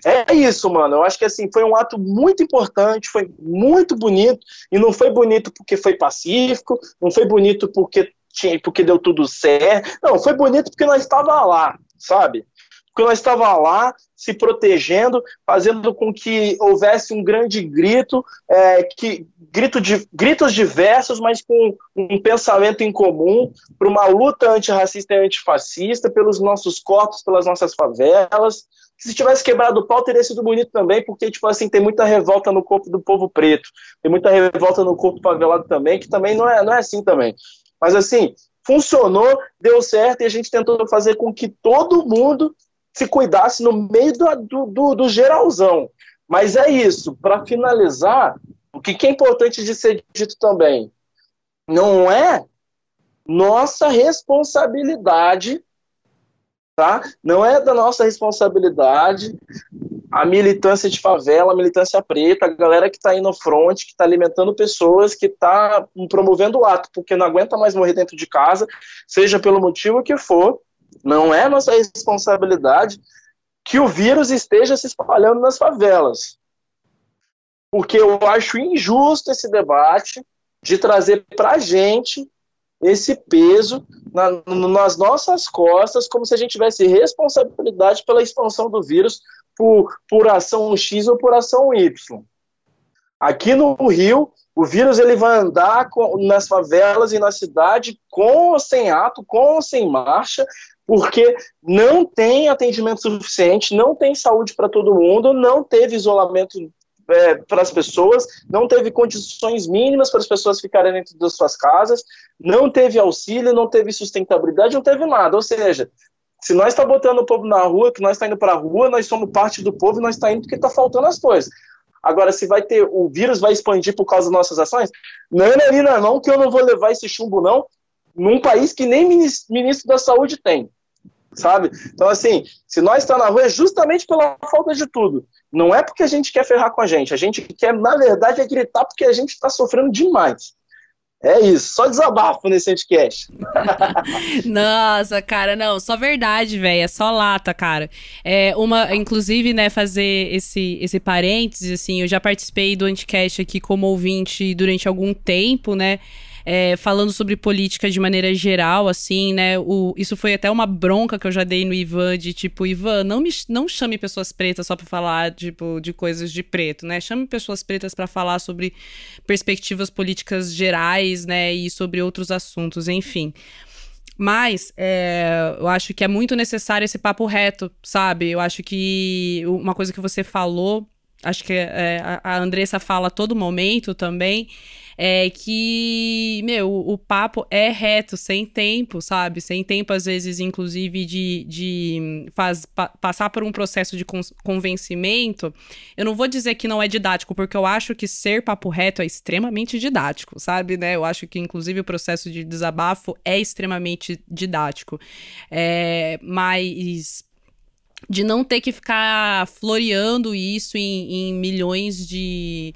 é isso, mano. Eu acho que assim foi um ato muito importante, foi muito bonito e não foi bonito porque foi pacífico, não foi bonito porque tinha, porque deu tudo certo. Não, foi bonito porque nós estava lá, sabe? Porque nós estava lá se protegendo, fazendo com que houvesse um grande grito, é, que grito de, gritos diversos, mas com um pensamento em comum, para uma luta antirracista e antifascista, pelos nossos corpos, pelas nossas favelas. Se tivesse quebrado o pau, teria sido bonito também, porque, tipo assim, tem muita revolta no corpo do povo preto, tem muita revolta no corpo favelado também, que também não é, não é assim também. Mas, assim, funcionou, deu certo, e a gente tentou fazer com que todo mundo se cuidasse no meio do, do, do geralzão. Mas é isso, para finalizar, o que, que é importante de ser dito também, não é nossa responsabilidade, tá? Não é da nossa responsabilidade a militância de favela, a militância preta, a galera que está aí no front, que está alimentando pessoas, que está promovendo o ato, porque não aguenta mais morrer dentro de casa, seja pelo motivo que for, não é nossa responsabilidade que o vírus esteja se espalhando nas favelas. Porque eu acho injusto esse debate de trazer para a gente esse peso na, nas nossas costas, como se a gente tivesse responsabilidade pela expansão do vírus por, por ação X ou por ação Y. Aqui no Rio, o vírus ele vai andar com, nas favelas e na cidade com ou sem ato, com ou sem marcha, porque não tem atendimento suficiente, não tem saúde para todo mundo, não teve isolamento é, para as pessoas, não teve condições mínimas para as pessoas ficarem dentro das suas casas, não teve auxílio, não teve sustentabilidade, não teve nada. Ou seja, se nós está botando o povo na rua, que nós está indo para a rua, nós somos parte do povo e nós está indo porque está faltando as coisas. Agora, se vai ter, o vírus vai expandir por causa das nossas ações, não, não, não, não, que eu não vou levar esse chumbo, não, num país que nem ministro da saúde tem sabe? Então, assim, se nós tá na rua é justamente pela falta de tudo. Não é porque a gente quer ferrar com a gente. A gente quer, na verdade, é gritar porque a gente está sofrendo demais. É isso, só desabafo nesse podcast. Nossa, cara, não, só verdade, velho, é só lata, cara. É uma, inclusive, né, fazer esse esse parênteses, assim, eu já participei do Anticast aqui como ouvinte durante algum tempo, né? É, falando sobre política de maneira geral, assim, né? O, isso foi até uma bronca que eu já dei no Ivan, de tipo, Ivan, não, me, não chame pessoas pretas só para falar, tipo, de coisas de preto, né? Chame pessoas pretas para falar sobre perspectivas políticas gerais, né? E sobre outros assuntos, enfim. Mas é, eu acho que é muito necessário esse papo reto, sabe? Eu acho que uma coisa que você falou, acho que é, a Andressa fala a todo momento também, é que, meu, o, papo é reto, sem tempo, sabe? Sem tempo, às vezes, inclusive, de, de faz, pa, passar por um processo de convencimento. Eu não vou dizer que não é didático, porque eu acho que ser papo reto é extremamente didático, sabe? Né? Eu acho que, inclusive, o processo de desabafo é extremamente didático. É, mas de não ter que ficar floreando isso em, em milhões de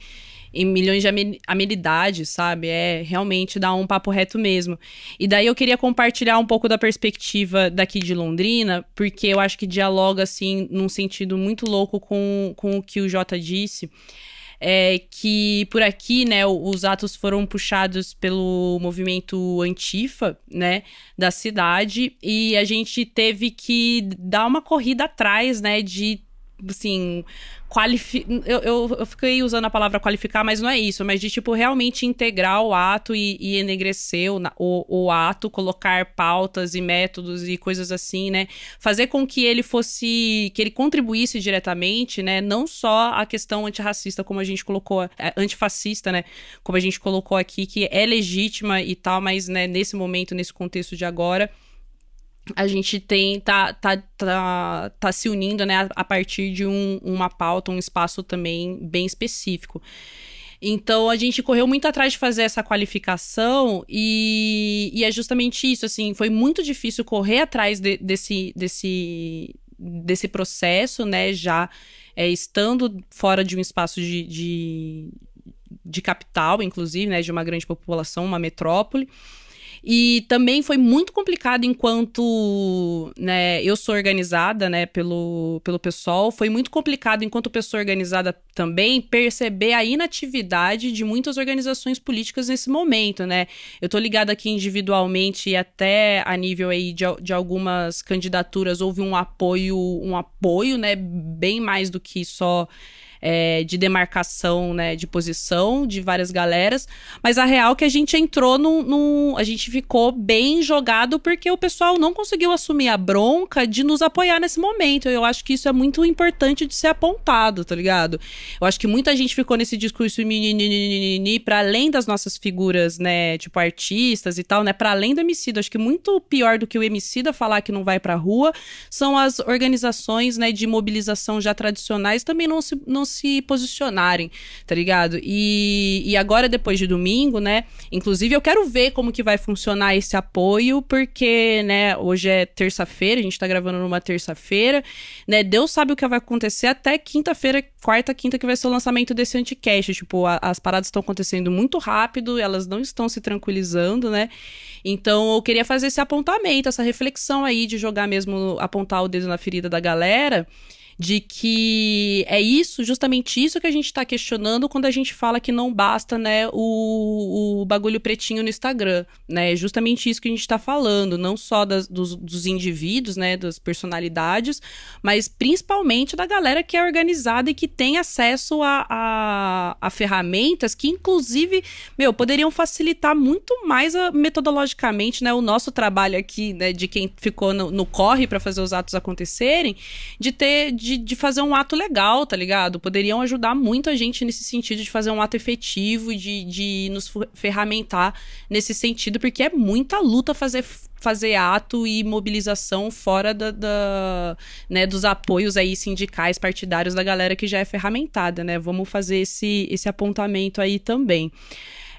em milhões de amenidades, sabe? É realmente dar um papo reto mesmo. E daí eu queria compartilhar um pouco da perspectiva daqui de Londrina, porque eu acho que dialoga, assim, num sentido muito louco com, com o que o Jota disse é que por aqui, né, os atos foram puxados pelo movimento Antifa, né, da cidade, e a gente teve que dar uma corrida atrás, né, de assim, qualifi... eu, eu, eu, fiquei usando a palavra qualificar, mas não é isso, mas de, tipo, realmente integrar o ato e, e enegrecer o, o, o, ato, colocar pautas e métodos e coisas assim, né? Fazer com que ele fosse, que ele contribuísse diretamente, né? Não só a questão antirracista, como a gente colocou, é, antifascista, né? Como a gente colocou aqui, que é legítima e tal, mas, né, nesse momento, nesse contexto de agora, a gente tem tá, tá, tá, tá se unindo né, a, partir de um, uma pauta, um espaço também bem específico. Então a gente correu muito atrás de fazer essa qualificação e, e é justamente isso, assim, foi muito difícil correr atrás de, desse, desse, desse processo, né, já é, estando fora de um espaço de, de, de capital, inclusive, né, de uma grande população, uma metrópole. E também foi muito complicado enquanto né, eu sou organizada né, pelo, pelo pessoal. Foi muito complicado enquanto pessoa organizada também perceber a inatividade de muitas organizações políticas nesse momento, né? Eu tô ligada aqui individualmente e até a nível aí de, de algumas candidaturas houve um apoio, um apoio, né, bem mais do que só é, de demarcação, né, de posição de várias galeras. Mas a real é que a gente entrou no, A gente ficou bem jogado porque o pessoal não conseguiu assumir a bronca de nos apoiar nesse momento. Eu acho que isso é muito importante de ser apontado, tá ligado? Eu acho que muita gente ficou nesse discurso para além das nossas figuras, né, tipo artistas e tal, né, para além do Emicida. Acho que muito pior do que o Emicida falar que não vai pra rua são as organizações, né, de mobilização já tradicionais também não se, não se posicionarem, tá ligado? E, e agora, depois de domingo, né? Inclusive, eu quero ver como que vai funcionar esse apoio, porque, né, hoje é terça-feira, a gente tá gravando numa terça-feira, né? Deus sabe o que vai acontecer até quinta-feira, quarta, quinta, que vai ser o lançamento desse anticast. Tipo, a, as paradas estão acontecendo muito rápido, elas não estão se tranquilizando, né? Então, eu queria fazer esse apontamento, essa reflexão aí de jogar mesmo, apontar o dedo na ferida da galera de que é isso, justamente isso que a gente está questionando quando a gente fala que não basta, né, o, o bagulho pretinho no Instagram, né? É justamente isso que a gente está falando, não só das, dos, dos indivíduos, né, das personalidades, mas principalmente da galera que é organizada e que tem acesso a, a, a ferramentas que, inclusive, meu, poderiam facilitar muito mais a, metodologicamente, né, o nosso trabalho aqui, né, de quem ficou no, no corre para fazer os atos acontecerem, de ter de, de fazer um ato legal, tá ligado? Poderiam ajudar muito a gente nesse sentido de fazer um ato efetivo, de, de nos ferramentar nesse sentido, porque é muita luta fazer fazer ato e mobilização fora da, da, né, dos apoios aí sindicais, partidários da galera que já é ferramentada, né? Vamos fazer esse, esse apontamento aí também.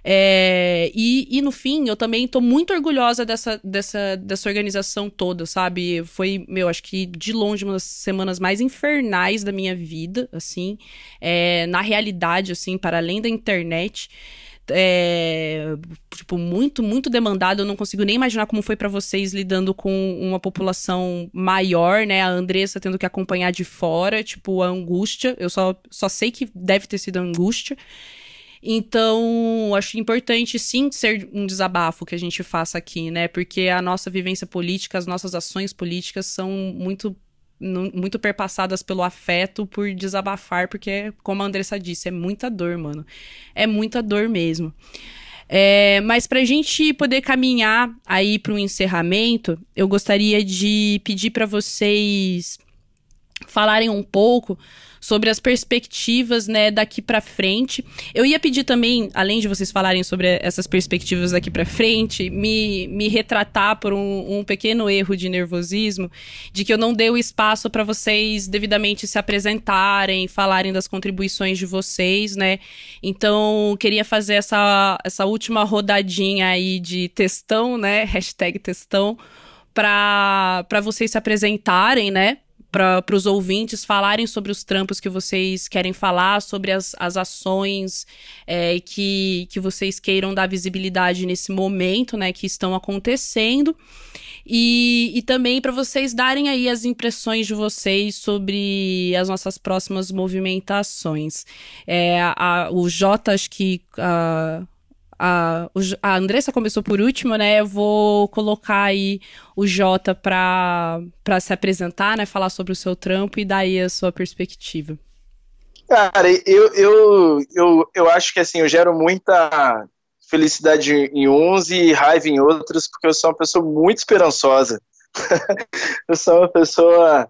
É, e, e no fim, eu também tô muito orgulhosa dessa, dessa, dessa organização toda, sabe? Foi, meu, acho que de longe uma das semanas mais infernais da minha vida, assim. É, na realidade, assim, para além da internet. É, tipo, muito, muito demandado. Eu não consigo nem imaginar como foi para vocês lidando com uma população maior, né? A Andressa tendo que acompanhar de fora, tipo, a angústia. Eu só, só sei que deve ter sido angústia. Então, acho importante sim ser um desabafo que a gente faça aqui, né? Porque a nossa vivência política, as nossas ações políticas são muito muito perpassadas pelo afeto por desabafar, porque, como a Andressa disse, é muita dor, mano. É muita dor mesmo. É, mas para a gente poder caminhar aí para o encerramento, eu gostaria de pedir para vocês falarem um pouco sobre as perspectivas, né, daqui para frente. Eu ia pedir também, além de vocês falarem sobre essas perspectivas daqui para frente, me, me retratar por um, um, pequeno erro de nervosismo, de que eu não dei o espaço para vocês devidamente se apresentarem, falarem das contribuições de vocês, né? Então, queria fazer essa, essa última rodadinha aí de textão, né? Hashtag textão, para vocês se apresentarem, né? Para os ouvintes falarem sobre os trampos que vocês querem falar, sobre as, as ações é, que, que vocês queiram dar visibilidade nesse momento, né, que estão acontecendo. E, e também para vocês darem aí as impressões de vocês sobre as nossas próximas movimentações. É, a, o J, acho que. A, a, a Andressa começou por último, né? Eu vou colocar aí o Jota para se apresentar, né? Falar sobre o seu trampo e daí a sua perspectiva. Cara, eu, eu, eu, eu acho que assim, eu gero muita felicidade em uns e raiva em outros, porque eu sou uma pessoa muito esperançosa. eu sou uma pessoa.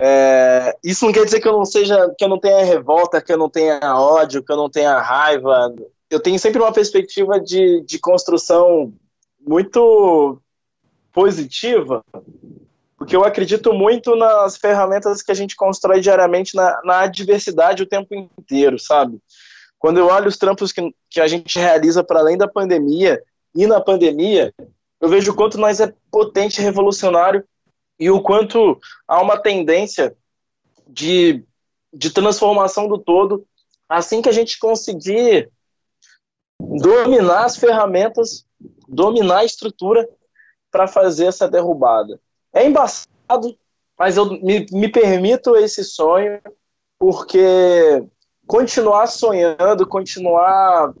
É, isso não quer dizer que eu não seja, que eu não tenha revolta, que eu não tenha ódio, que eu não tenha raiva. Eu tenho sempre uma perspectiva de, de construção muito positiva, porque eu acredito muito nas ferramentas que a gente constrói diariamente na, na adversidade o tempo inteiro, sabe? Quando eu olho os trampos que, que a gente realiza para além da pandemia e na pandemia, eu vejo o quanto nós é potente, revolucionário e o quanto há uma tendência de, de transformação do todo assim que a gente conseguir dominar as ferramentas, dominar a estrutura para fazer essa derrubada. É embaçado, mas eu me, me permito esse sonho porque continuar sonhando, continuar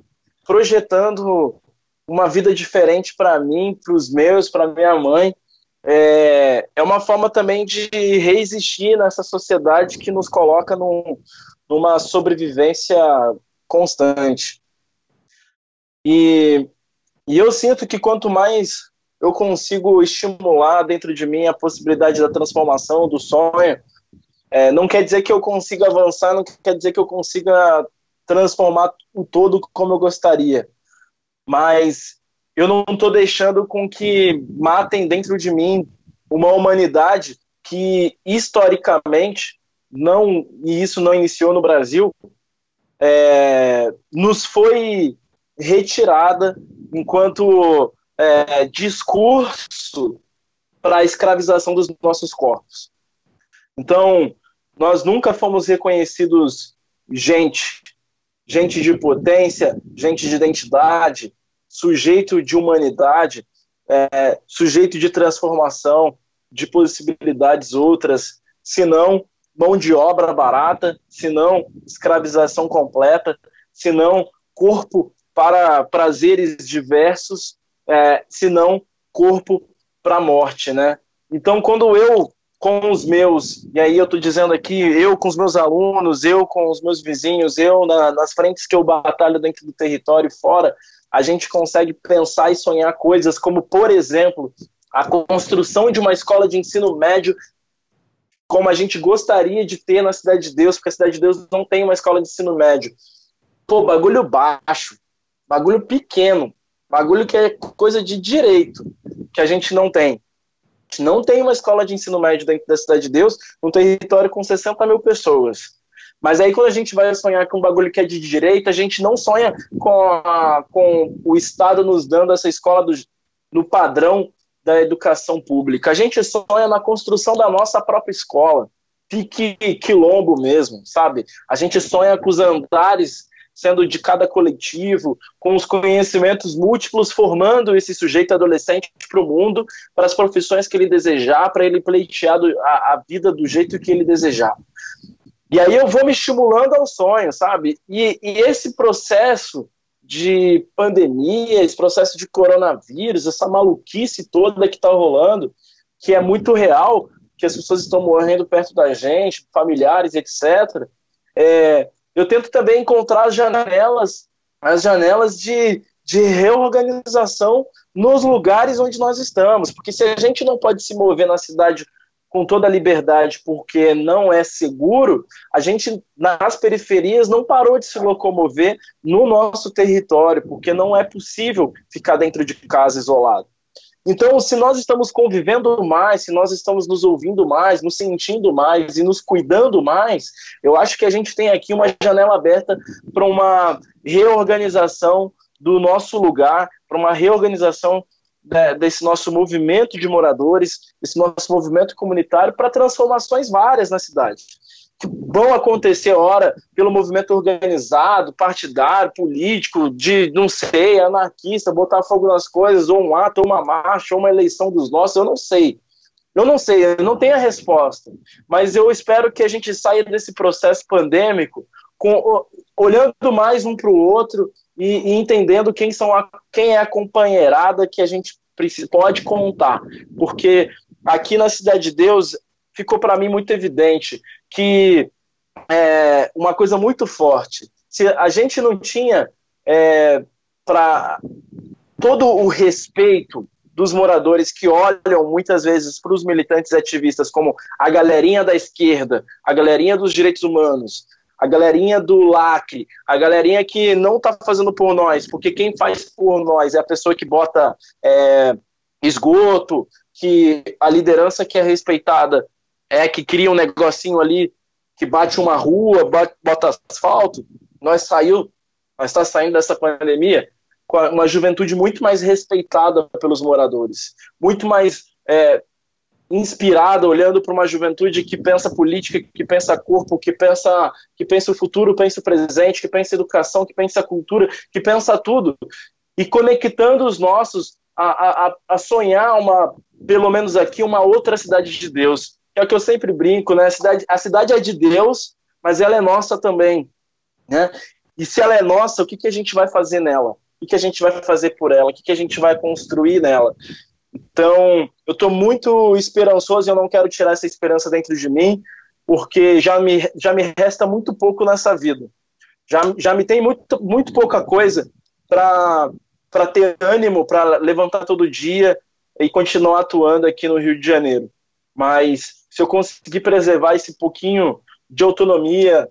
projetando uma vida diferente para mim, para os meus, para minha mãe. É, é uma forma também de resistir nessa sociedade que nos coloca num, numa sobrevivência constante. E, e eu sinto que quanto mais eu consigo estimular dentro de mim a possibilidade da transformação, do sonho, é, não quer dizer que eu consiga avançar, não quer dizer que eu consiga transformar o todo como eu gostaria. Mas eu não estou deixando com que matem dentro de mim uma humanidade que historicamente não e isso não iniciou no Brasil é, nos foi retirada enquanto é, discurso para a escravização dos nossos corpos. Então, nós nunca fomos reconhecidos gente, gente de potência, gente de identidade, sujeito de humanidade, é, sujeito de transformação, de possibilidades outras, senão mão de obra barata, senão escravização completa, senão corpo para prazeres diversos, é, senão corpo para morte, né? Então, quando eu com os meus, e aí eu estou dizendo aqui, eu com os meus alunos, eu com os meus vizinhos, eu na, nas frentes que eu batalho dentro do território fora, a gente consegue pensar e sonhar coisas como, por exemplo, a construção de uma escola de ensino médio como a gente gostaria de ter na Cidade de Deus, porque a Cidade de Deus não tem uma escola de ensino médio. Pô, bagulho baixo, bagulho pequeno, bagulho que é coisa de direito, que a gente não tem. Não tem uma escola de ensino médio dentro da Cidade de Deus, num território com 60 mil pessoas. Mas aí quando a gente vai sonhar com um bagulho que é de direita, a gente não sonha com, a, com o Estado nos dando essa escola do, no padrão da educação pública. A gente sonha na construção da nossa própria escola. Pique quilombo mesmo, sabe? A gente sonha com os andares sendo de cada coletivo, com os conhecimentos múltiplos, formando esse sujeito adolescente para o mundo, para as profissões que ele desejar, para ele pleitear a, a vida do jeito que ele desejar. E aí eu vou me estimulando ao sonho, sabe? E, e esse processo de pandemia, esse processo de coronavírus, essa maluquice toda que está rolando, que é muito real, que as pessoas estão morrendo perto da gente, familiares, etc. É, eu tento também encontrar as janelas, as janelas de, de reorganização nos lugares onde nós estamos, porque se a gente não pode se mover na cidade com toda a liberdade porque não é seguro, a gente nas periferias não parou de se locomover no nosso território, porque não é possível ficar dentro de casa isolado. Então, se nós estamos convivendo mais, se nós estamos nos ouvindo mais, nos sentindo mais e nos cuidando mais, eu acho que a gente tem aqui uma janela aberta para uma reorganização do nosso lugar, para uma reorganização né, desse nosso movimento de moradores, desse nosso movimento comunitário para transformações várias na cidade. Que vão acontecer, ora, pelo movimento organizado, partidário, político, de, não sei, anarquista, botar fogo nas coisas, ou um ato, ou uma marcha, ou uma eleição dos nossos, eu não sei. Eu não sei, eu não tenho a resposta. Mas eu espero que a gente saia desse processo pandêmico com, olhando mais um para o outro e, e entendendo quem, são a, quem é a companheirada que a gente pode contar. Porque aqui na Cidade de Deus ficou para mim muito evidente que é uma coisa muito forte. Se a gente não tinha é, para todo o respeito dos moradores que olham muitas vezes para os militantes ativistas como a galerinha da esquerda, a galerinha dos direitos humanos, a galerinha do lacre, a galerinha que não está fazendo por nós, porque quem faz por nós é a pessoa que bota é, esgoto, que a liderança que é respeitada é que cria um negocinho ali que bate uma rua, bota asfalto. Nós saiu, nós está saindo dessa pandemia com uma juventude muito mais respeitada pelos moradores, muito mais é, inspirada, olhando para uma juventude que pensa política, que pensa corpo, que pensa, que pensa o futuro, pensa o presente, que pensa educação, que pensa cultura, que pensa tudo, e conectando os nossos a, a, a sonhar uma, pelo menos aqui, uma outra cidade de Deus. É o que eu sempre brinco, né? A cidade, a cidade é de Deus, mas ela é nossa também, né? E se ela é nossa, o que, que a gente vai fazer nela? O que, que a gente vai fazer por ela? O que, que a gente vai construir nela? Então, eu estou muito esperançoso e eu não quero tirar essa esperança dentro de mim, porque já me, já me resta muito pouco nessa vida. Já, já me tem muito, muito pouca coisa para ter ânimo, para levantar todo dia e continuar atuando aqui no Rio de Janeiro. Mas se eu conseguir preservar esse pouquinho de autonomia,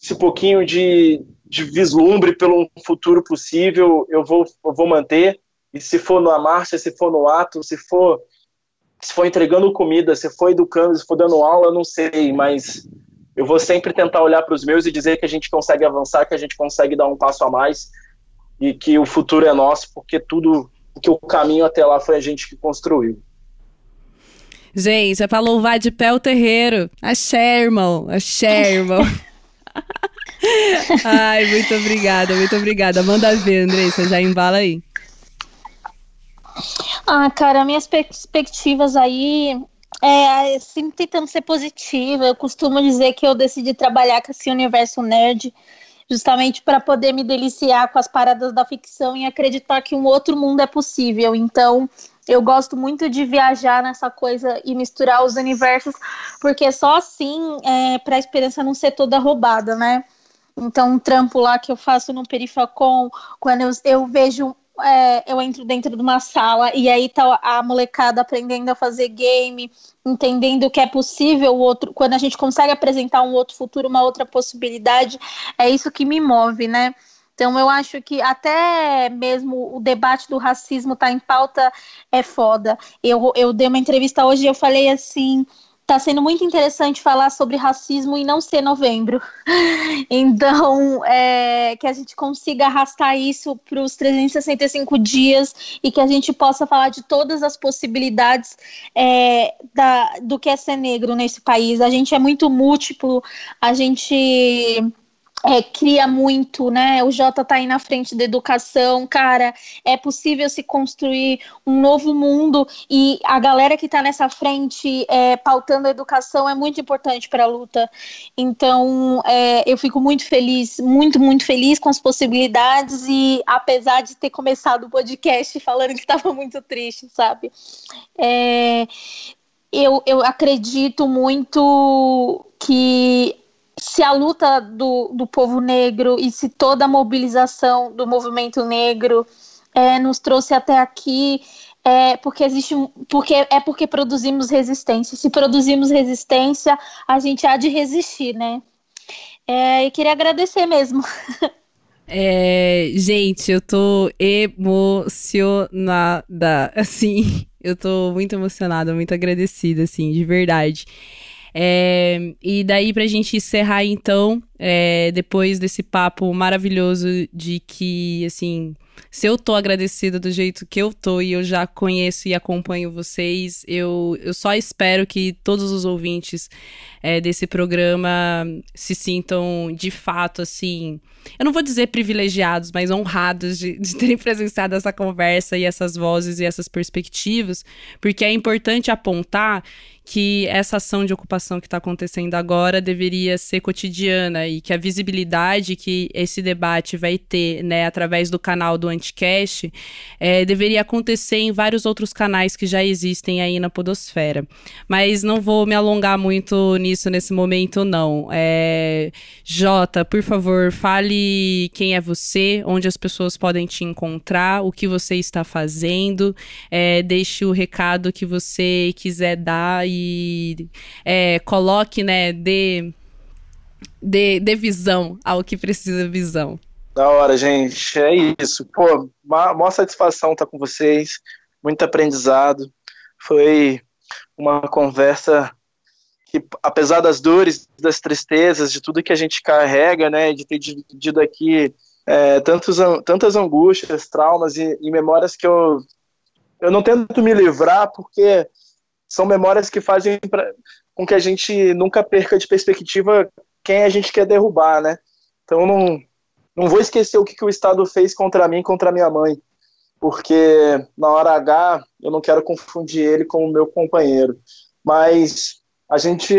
esse pouquinho de, de vislumbre pelo futuro possível, eu vou, eu vou manter. E se for na marcha, se for no ato, se for se for entregando comida, se for educando, se for dando aula, eu não sei, mas eu vou sempre tentar olhar para os meus e dizer que a gente consegue avançar, que a gente consegue dar um passo a mais e que o futuro é nosso, porque tudo, que o caminho até lá foi a gente que construiu. Gente, é para louvar de pé o terreiro. Axé, irmão. Axé, irmão. Ai, muito obrigada, muito obrigada. Manda ver, Andressa, já embala aí. Ah, cara, minhas perspectivas aí é sempre tentando ser positiva. Eu costumo dizer que eu decidi trabalhar com esse universo nerd justamente para poder me deliciar com as paradas da ficção e acreditar que um outro mundo é possível. Então, eu gosto muito de viajar nessa coisa e misturar os universos, porque só assim é, para a experiência não ser toda roubada, né? Então, um trampo lá que eu faço no Perifacom, quando eu, eu vejo é, eu entro dentro de uma sala e aí tá a molecada aprendendo a fazer game, entendendo que é possível o outro, quando a gente consegue apresentar um outro futuro, uma outra possibilidade, é isso que me move, né? Então eu acho que até mesmo o debate do racismo tá em pauta é foda. Eu, eu dei uma entrevista hoje e eu falei assim, Tá sendo muito interessante falar sobre racismo e não ser novembro. Então, é, que a gente consiga arrastar isso para os 365 dias e que a gente possa falar de todas as possibilidades é, da, do que é ser negro nesse país. A gente é muito múltiplo, a gente é, cria muito, né? O Jota tá aí na frente da educação, cara. É possível se construir um novo mundo e a galera que tá nessa frente é, pautando a educação é muito importante para a luta. Então, é, eu fico muito feliz, muito, muito feliz com as possibilidades e apesar de ter começado o podcast falando que estava muito triste, sabe? É, eu, eu acredito muito que se a luta do, do povo negro e se toda a mobilização do movimento negro é, nos trouxe até aqui é porque existe um, porque é porque produzimos resistência. Se produzimos resistência, a gente há de resistir, né? É, e queria agradecer mesmo. É, gente, eu tô emocionada, assim, eu tô muito emocionada, muito agradecida, assim, de verdade. É, e daí, pra gente encerrar, então, é, depois desse papo maravilhoso de que, assim, se eu tô agradecida do jeito que eu tô e eu já conheço e acompanho vocês, eu, eu só espero que todos os ouvintes é, desse programa se sintam de fato assim. Eu não vou dizer privilegiados, mas honrados de, de terem presenciado essa conversa e essas vozes e essas perspectivas, porque é importante apontar que essa ação de ocupação que está acontecendo agora deveria ser cotidiana e que a visibilidade que esse debate vai ter, né, através do canal do Anticast, é, deveria acontecer em vários outros canais que já existem aí na Podosfera. Mas não vou me alongar muito nisso nesse momento, não. É, Jota, por favor, fale quem é você, onde as pessoas podem te encontrar, o que você está fazendo, é, deixe o recado que você quiser dar e é, coloque, né, dê, dê, dê visão ao que precisa visão. Da hora, gente. É isso. Pô, maior satisfação estar com vocês. Muito aprendizado. Foi uma conversa que, apesar das dores, das tristezas, de tudo que a gente carrega, né, de ter dividido aqui é, tantos, tantas angústias, traumas e, e memórias que eu, eu não tento me livrar, porque são memórias que fazem pra, com que a gente nunca perca de perspectiva quem a gente quer derrubar, né? Então não, não vou esquecer o que, que o Estado fez contra mim, contra minha mãe, porque na hora H eu não quero confundir ele com o meu companheiro. Mas a gente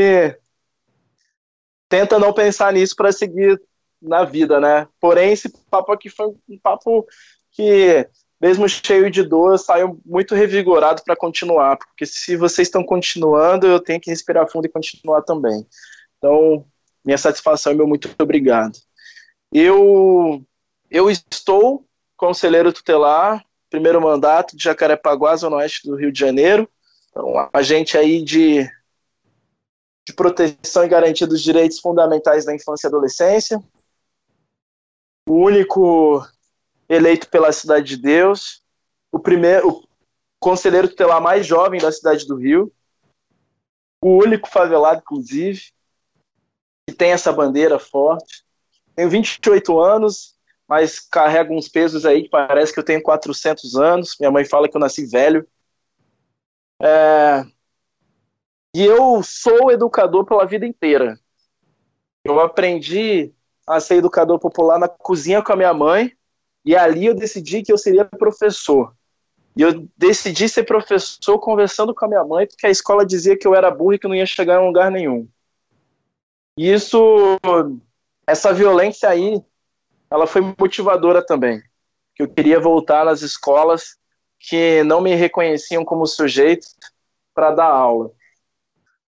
tenta não pensar nisso para seguir na vida, né? Porém, esse papo aqui foi um papo que, mesmo cheio de dor, saiu muito revigorado para continuar, porque se vocês estão continuando, eu tenho que respirar fundo e continuar também. Então, minha satisfação e meu muito obrigado. Eu, eu estou conselheiro tutelar, primeiro mandato de Jacarepaguá, Zona Oeste do Rio de Janeiro. Então, agente aí de, de proteção e garantia dos direitos fundamentais da infância e adolescência. O único eleito pela Cidade de Deus. O primeiro o conselheiro tutelar mais jovem da cidade do Rio. O único favelado, inclusive, que tem essa bandeira forte tenho 28 anos, mas carrego uns pesos aí que parece que eu tenho 400 anos. Minha mãe fala que eu nasci velho. É... E eu sou educador pela vida inteira. Eu aprendi a ser educador popular na cozinha com a minha mãe, e ali eu decidi que eu seria professor. E eu decidi ser professor conversando com a minha mãe, porque a escola dizia que eu era burro e que não ia chegar em lugar nenhum. E isso essa violência aí, ela foi motivadora também. Que eu queria voltar nas escolas que não me reconheciam como sujeito para dar aula.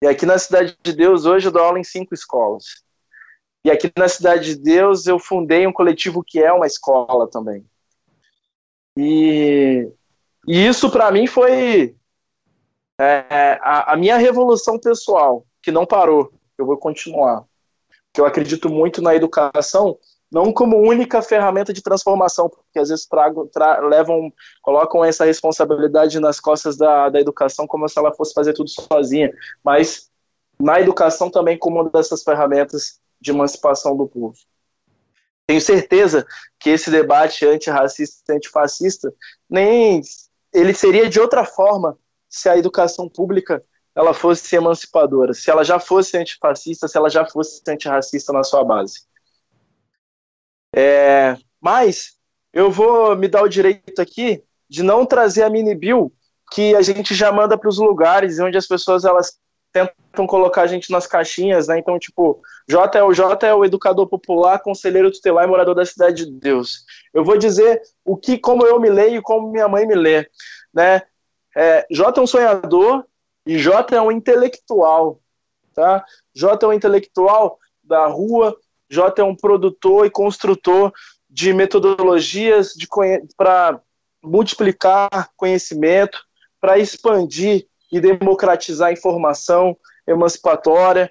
E aqui na Cidade de Deus, hoje eu dou aula em cinco escolas. E aqui na Cidade de Deus eu fundei um coletivo que é uma escola também. E, e isso para mim foi é, a, a minha revolução pessoal, que não parou. Eu vou continuar eu acredito muito na educação, não como única ferramenta de transformação, porque às vezes trago, tra, levam, colocam essa responsabilidade nas costas da, da educação como se ela fosse fazer tudo sozinha, mas na educação também como uma dessas ferramentas de emancipação do povo. Tenho certeza que esse debate antirracista e antifascista nem ele seria de outra forma se a educação pública ela fosse emancipadora, se ela já fosse antifascista, se ela já fosse antirracista na sua base. É, mas eu vou me dar o direito aqui de não trazer a mini bill que a gente já manda para os lugares onde as pessoas elas tentam colocar a gente nas caixinhas, né? Então, tipo, J é o J é o educador popular, conselheiro tutelar e morador da cidade de Deus. Eu vou dizer o que, como eu me leio e como minha mãe me lê, né? É, J é um sonhador, e J é um intelectual, tá? J é um intelectual da rua, J é um produtor e construtor de metodologias de para multiplicar conhecimento, para expandir e democratizar a informação emancipatória,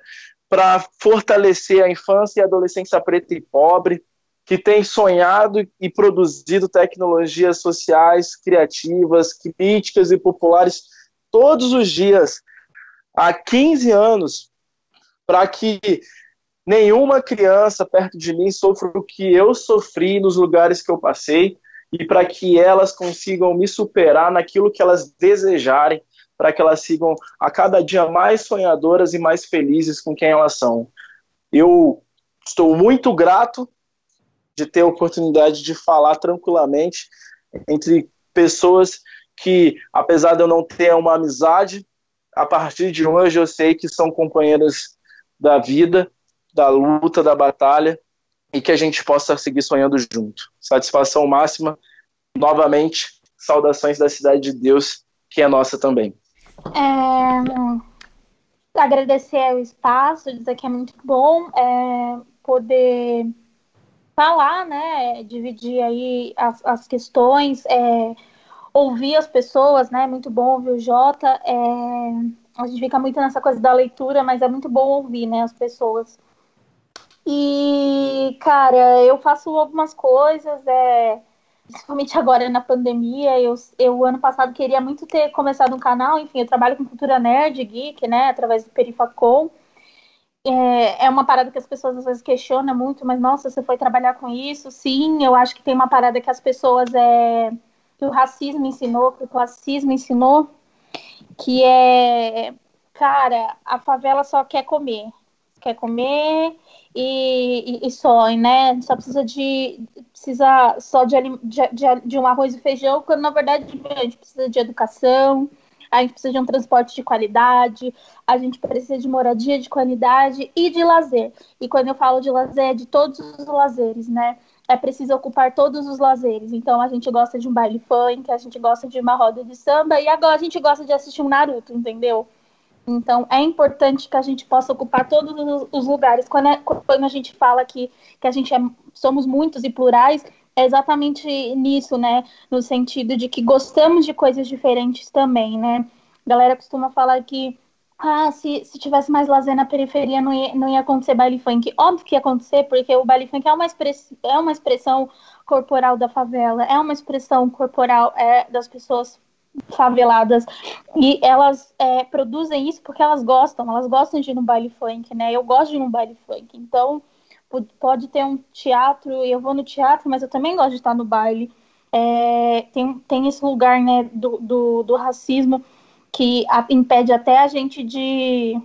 para fortalecer a infância e a adolescência preta e pobre, que tem sonhado e produzido tecnologias sociais, criativas, críticas e populares todos os dias há 15 anos para que nenhuma criança perto de mim sofra o que eu sofri nos lugares que eu passei e para que elas consigam me superar naquilo que elas desejarem, para que elas sigam a cada dia mais sonhadoras e mais felizes com quem elas são. Eu estou muito grato de ter a oportunidade de falar tranquilamente entre pessoas que, apesar de eu não ter uma amizade, a partir de hoje eu sei que são companheiras da vida, da luta, da batalha e que a gente possa seguir sonhando junto. Satisfação máxima. Novamente, saudações da cidade de Deus, que é nossa também. É, agradecer o espaço, dizer que é muito bom é, poder falar, né, dividir aí as, as questões, é, ouvir as pessoas, né, muito bom ouvir o Jota, é, a gente fica muito nessa coisa da leitura, mas é muito bom ouvir, né, as pessoas. E, cara, eu faço algumas coisas, é, principalmente agora na pandemia. Eu, eu, ano passado, queria muito ter começado um canal. Enfim, eu trabalho com cultura nerd, geek, né, através do Perifacom. É, é uma parada que as pessoas às vezes questionam muito, mas nossa, você foi trabalhar com isso? Sim, eu acho que tem uma parada que as pessoas é que o racismo ensinou, que o classismo ensinou, que é, cara, a favela só quer comer, quer comer e, e, e só, né? Só precisa de precisa só de, de, de, um arroz e feijão, quando na verdade a gente precisa de educação, a gente precisa de um transporte de qualidade, a gente precisa de moradia de qualidade e de lazer. E quando eu falo de lazer, é de todos os lazeres, né? É preciso ocupar todos os lazeres. Então a gente gosta de um baile funk, a gente gosta de uma roda de samba e agora a gente gosta de assistir um Naruto, entendeu? Então, é importante que a gente possa ocupar todos os lugares. Quando, é, quando a gente fala que, que a gente é, somos muitos e plurais, é exatamente nisso, né? No sentido de que gostamos de coisas diferentes também, né? A galera costuma falar que ah, se, se tivesse mais lazer na periferia não ia, não ia acontecer baile funk. Óbvio que ia acontecer, porque o baile funk é uma, express, é uma expressão corporal da favela, é uma expressão corporal é, das pessoas faveladas e elas é, produzem isso porque elas gostam, elas gostam de ir no baile funk, né? Eu gosto de ir no baile funk, então pode ter um teatro, eu vou no teatro, mas eu também gosto de estar no baile. É, tem, tem esse lugar, né, do, do, do racismo que a, impede até a gente de,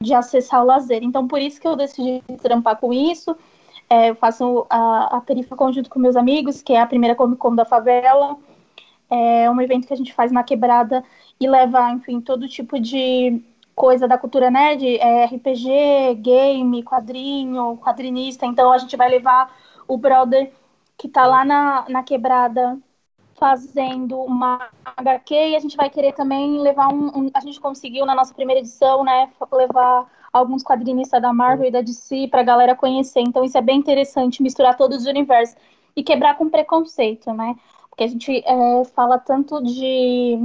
de acessar o lazer. Então, por isso que eu decidi trampar com isso. É, eu faço a, a Perifa conjunto com meus amigos, que é a primeira Comic Con da favela. É um evento que a gente faz na quebrada e leva, enfim, todo tipo de coisa da cultura nerd, é RPG, game, quadrinho, quadrinista. Então a gente vai levar o brother que tá lá na, na quebrada fazendo uma HQ e a gente vai querer também levar um, um, a gente conseguiu na nossa primeira edição, né, levar alguns quadrinistas da Marvel e da DC para a galera conhecer. Então isso é bem interessante misturar todos os universos e quebrar com preconceito, né? Porque a gente é, fala tanto de,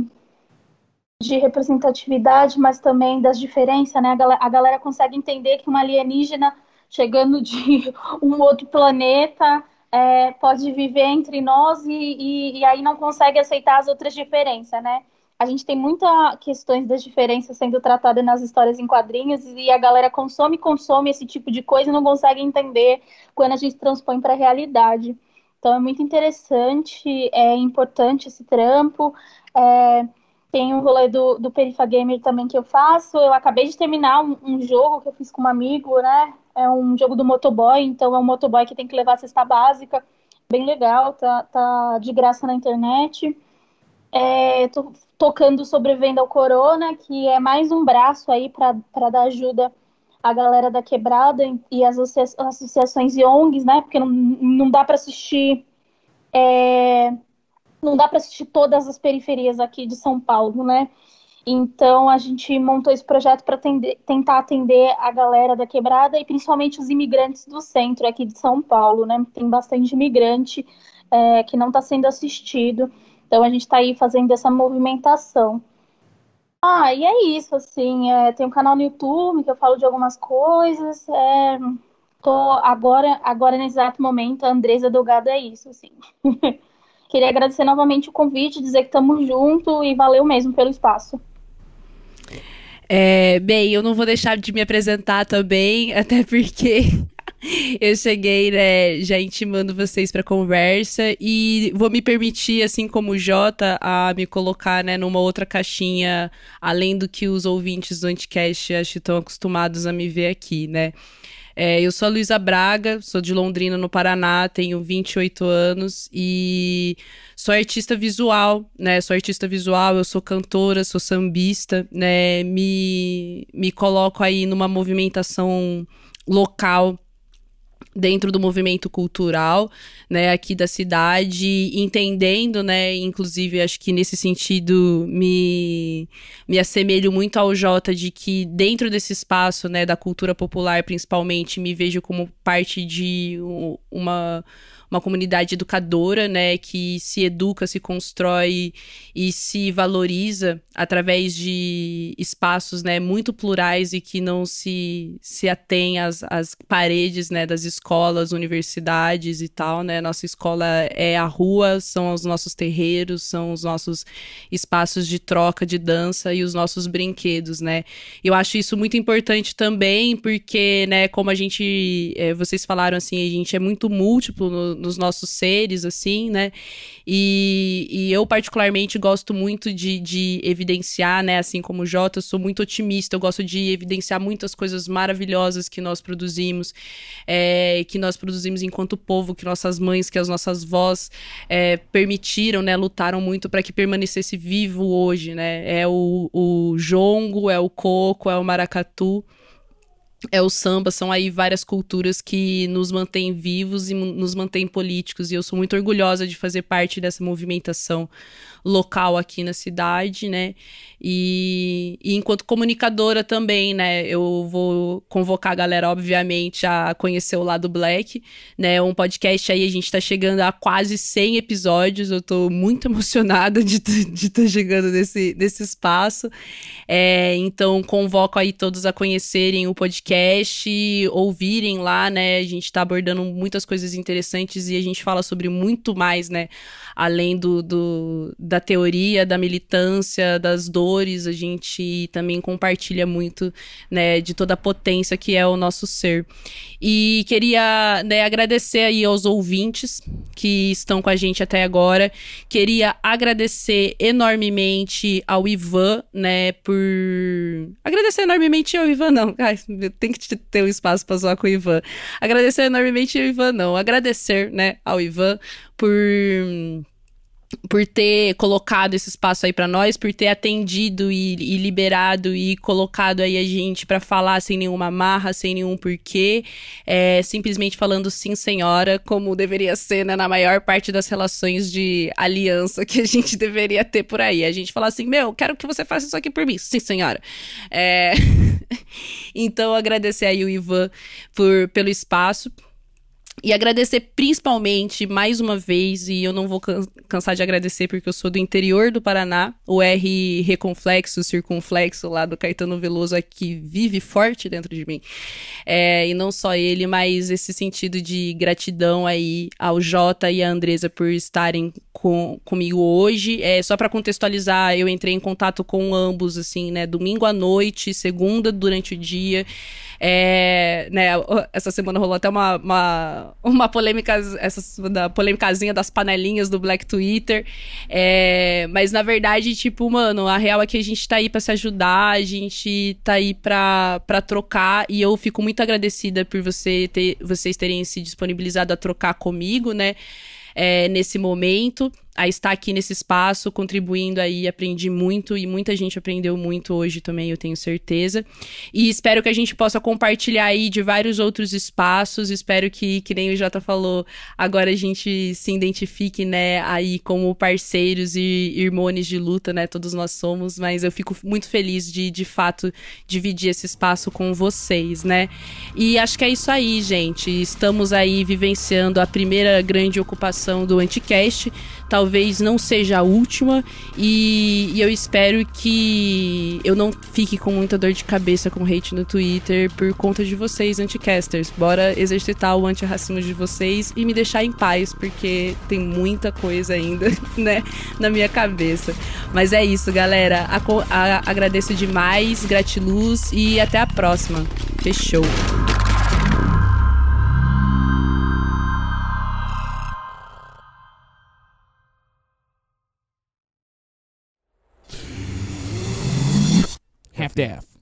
de representatividade, mas também das diferenças, né? A galera, a galera consegue entender que uma alienígena chegando de um outro planeta é, pode viver entre nós e, e, e, aí não consegue aceitar as outras diferenças, né? A gente tem muitas questões das diferenças sendo tratadas nas histórias em quadrinhos e a galera consome consome esse tipo de coisa e não consegue entender quando a gente transpõe para a realidade. Então é muito interessante, é importante esse trampo. É, tem o rolê do, do Perifa Gamer também que eu faço. Eu acabei de terminar um, um, jogo que eu fiz com um amigo, né? É um jogo do motoboy, então é um motoboy que tem que levar a cesta básica. Bem legal, tá, tá de graça na internet. É, tô tocando Sobrevivendo ao Corona, que é mais um braço aí para dar ajuda a galera da quebrada e as associações e ONGs, né? Porque não, não dá para assistir. É, não dá para assistir todas as periferias aqui de São Paulo, né? Então a gente montou esse projeto para tentar atender a galera da quebrada e principalmente os imigrantes do centro aqui de São Paulo, né? Tem bastante imigrante é, que não está sendo assistido. Então a gente está aí fazendo essa movimentação. Ah, e é isso, assim, é, tem um canal no YouTube que eu falo de algumas coisas. É, tô agora, agora nesse exato momento, a Andresa Delgado é isso, assim. Queria agradecer novamente o convite, dizer que estamos juntos e valeu mesmo pelo espaço. É, bem, eu não vou deixar de me apresentar também, até porque eu cheguei, né, já intimando vocês para conversa e vou me permitir, assim como o Jota, a me colocar, né, numa outra caixinha, além do que os ouvintes do Anticast acho que estão acostumados a me ver aqui, né? É, eu sou a Luísa Braga, sou de Londrina, no Paraná, tenho 28 anos e sou artista visual, né? Sou artista visual, eu sou cantora, sou sambista, né? Me, me coloco aí numa movimentação local dentro do movimento cultural, né, aqui da cidade, entendendo, né, inclusive acho que nesse sentido me me assemelho muito ao Jota de que dentro desse espaço, né, da cultura popular principalmente, me vejo como parte de uma uma comunidade educadora, né, que se educa, se constrói e se valoriza através de espaços, né, muito plurais e que não se, se atém às, às paredes, né, das escolas, universidades e tal, né, nossa escola é a rua, são os nossos terreiros, são os nossos espaços de troca, de dança e os nossos brinquedos, né, eu acho isso muito importante também, porque, né, como a gente, é, vocês falaram assim, a gente é muito múltiplo no, nos nossos seres, assim, né? E, e eu, particularmente, gosto muito de, de evidenciar, né? Assim como o Jota, eu sou muito otimista, eu gosto de evidenciar muitas coisas maravilhosas que nós produzimos, é, que nós produzimos enquanto povo, que nossas mães, que as nossas vós é, permitiram, né? Lutaram muito para que permanecesse vivo hoje, né? É o, o jongo, é o coco, é o maracatu é o samba, são aí várias culturas que nos mantêm vivos e nos mantêm políticos. E eu sou muito orgulhosa de fazer parte dessa movimentação local aqui na cidade, né? E, e, enquanto comunicadora também, né? Eu vou convocar a galera, obviamente, a conhecer o Lado Black, né? Um podcast aí, a gente tá chegando a quase 100 episódios. Eu tô muito emocionada de estar tá chegando nesse, nesse espaço. É, então, convoco aí todos a conhecerem o podcast, ouvirem lá, né? A gente tá abordando muitas coisas interessantes e a gente fala sobre muito mais, né? Além do, do da teoria, da militância, das dores, a gente também compartilha muito, né, de toda a potência que é o nosso ser. E queria né, agradecer aí aos ouvintes que estão com a gente até agora. Queria agradecer enormemente ao Ivan, né, por. Agradecer enormemente ao Ivan, não. Ai, tem que ter um espaço para zoar com o Ivan. Agradecer enormemente ao Ivan, não. Agradecer, né, ao Ivan por por ter colocado esse espaço aí para nós, por ter atendido e, e, liberado e colocado aí a gente para falar sem nenhuma marra, sem nenhum porquê, é, simplesmente falando sim, senhora, como deveria ser né, na maior parte das relações de aliança que a gente deveria ter por aí. A gente fala assim, meu, quero que você faça isso aqui por mim, sim, senhora. É... então, agradecer aí o Ivan por, pelo espaço. E agradecer principalmente, mais uma vez, e eu não vou cansar de agradecer porque eu sou do interior do Paraná, o R reconflexo, circunflexo lá do Caetano Veloso aqui vive forte dentro de mim. É, e não só ele, mas esse sentido de gratidão aí ao Jota e à Andresa por estarem com, comigo hoje. É, só para contextualizar, eu entrei em contato com ambos, assim, né, domingo à noite, segunda durante o dia. É, né, essa semana rolou até uma, uma, uma polêmica, essa da polêmicazinha das panelinhas do Black Twitter. É, mas na verdade, tipo, mano, a real é que a gente tá aí para se ajudar, a gente tá aí pra, pra trocar. E eu fico muito agradecida por você ter, vocês terem se disponibilizado a trocar comigo, né? É, nesse momento a estar aqui nesse espaço, contribuindo aí, aprendi muito e muita gente aprendeu muito hoje também, eu tenho certeza. E espero que a gente possa compartilhar aí de vários outros espaços, espero que, que nem o Jota falou, agora a gente se identifique, né, aí como parceiros e irmãos de luta, né, todos nós somos, mas eu fico muito feliz de, de fato, dividir esse espaço com vocês, né. E acho que é isso aí, gente, estamos aí vivenciando a primeira grande ocupação do Anticast, talvez não seja a última e, e, eu espero que eu não fique com muita dor de cabeça com hate no Twitter por conta de vocês, anticasters. Bora exercitar o antirracismo de vocês e me deixar em paz, porque tem muita coisa ainda, né, na minha cabeça. Mas é isso, galera. A, a, agradeço demais, gratiluz e até a próxima. Fechou. half to half.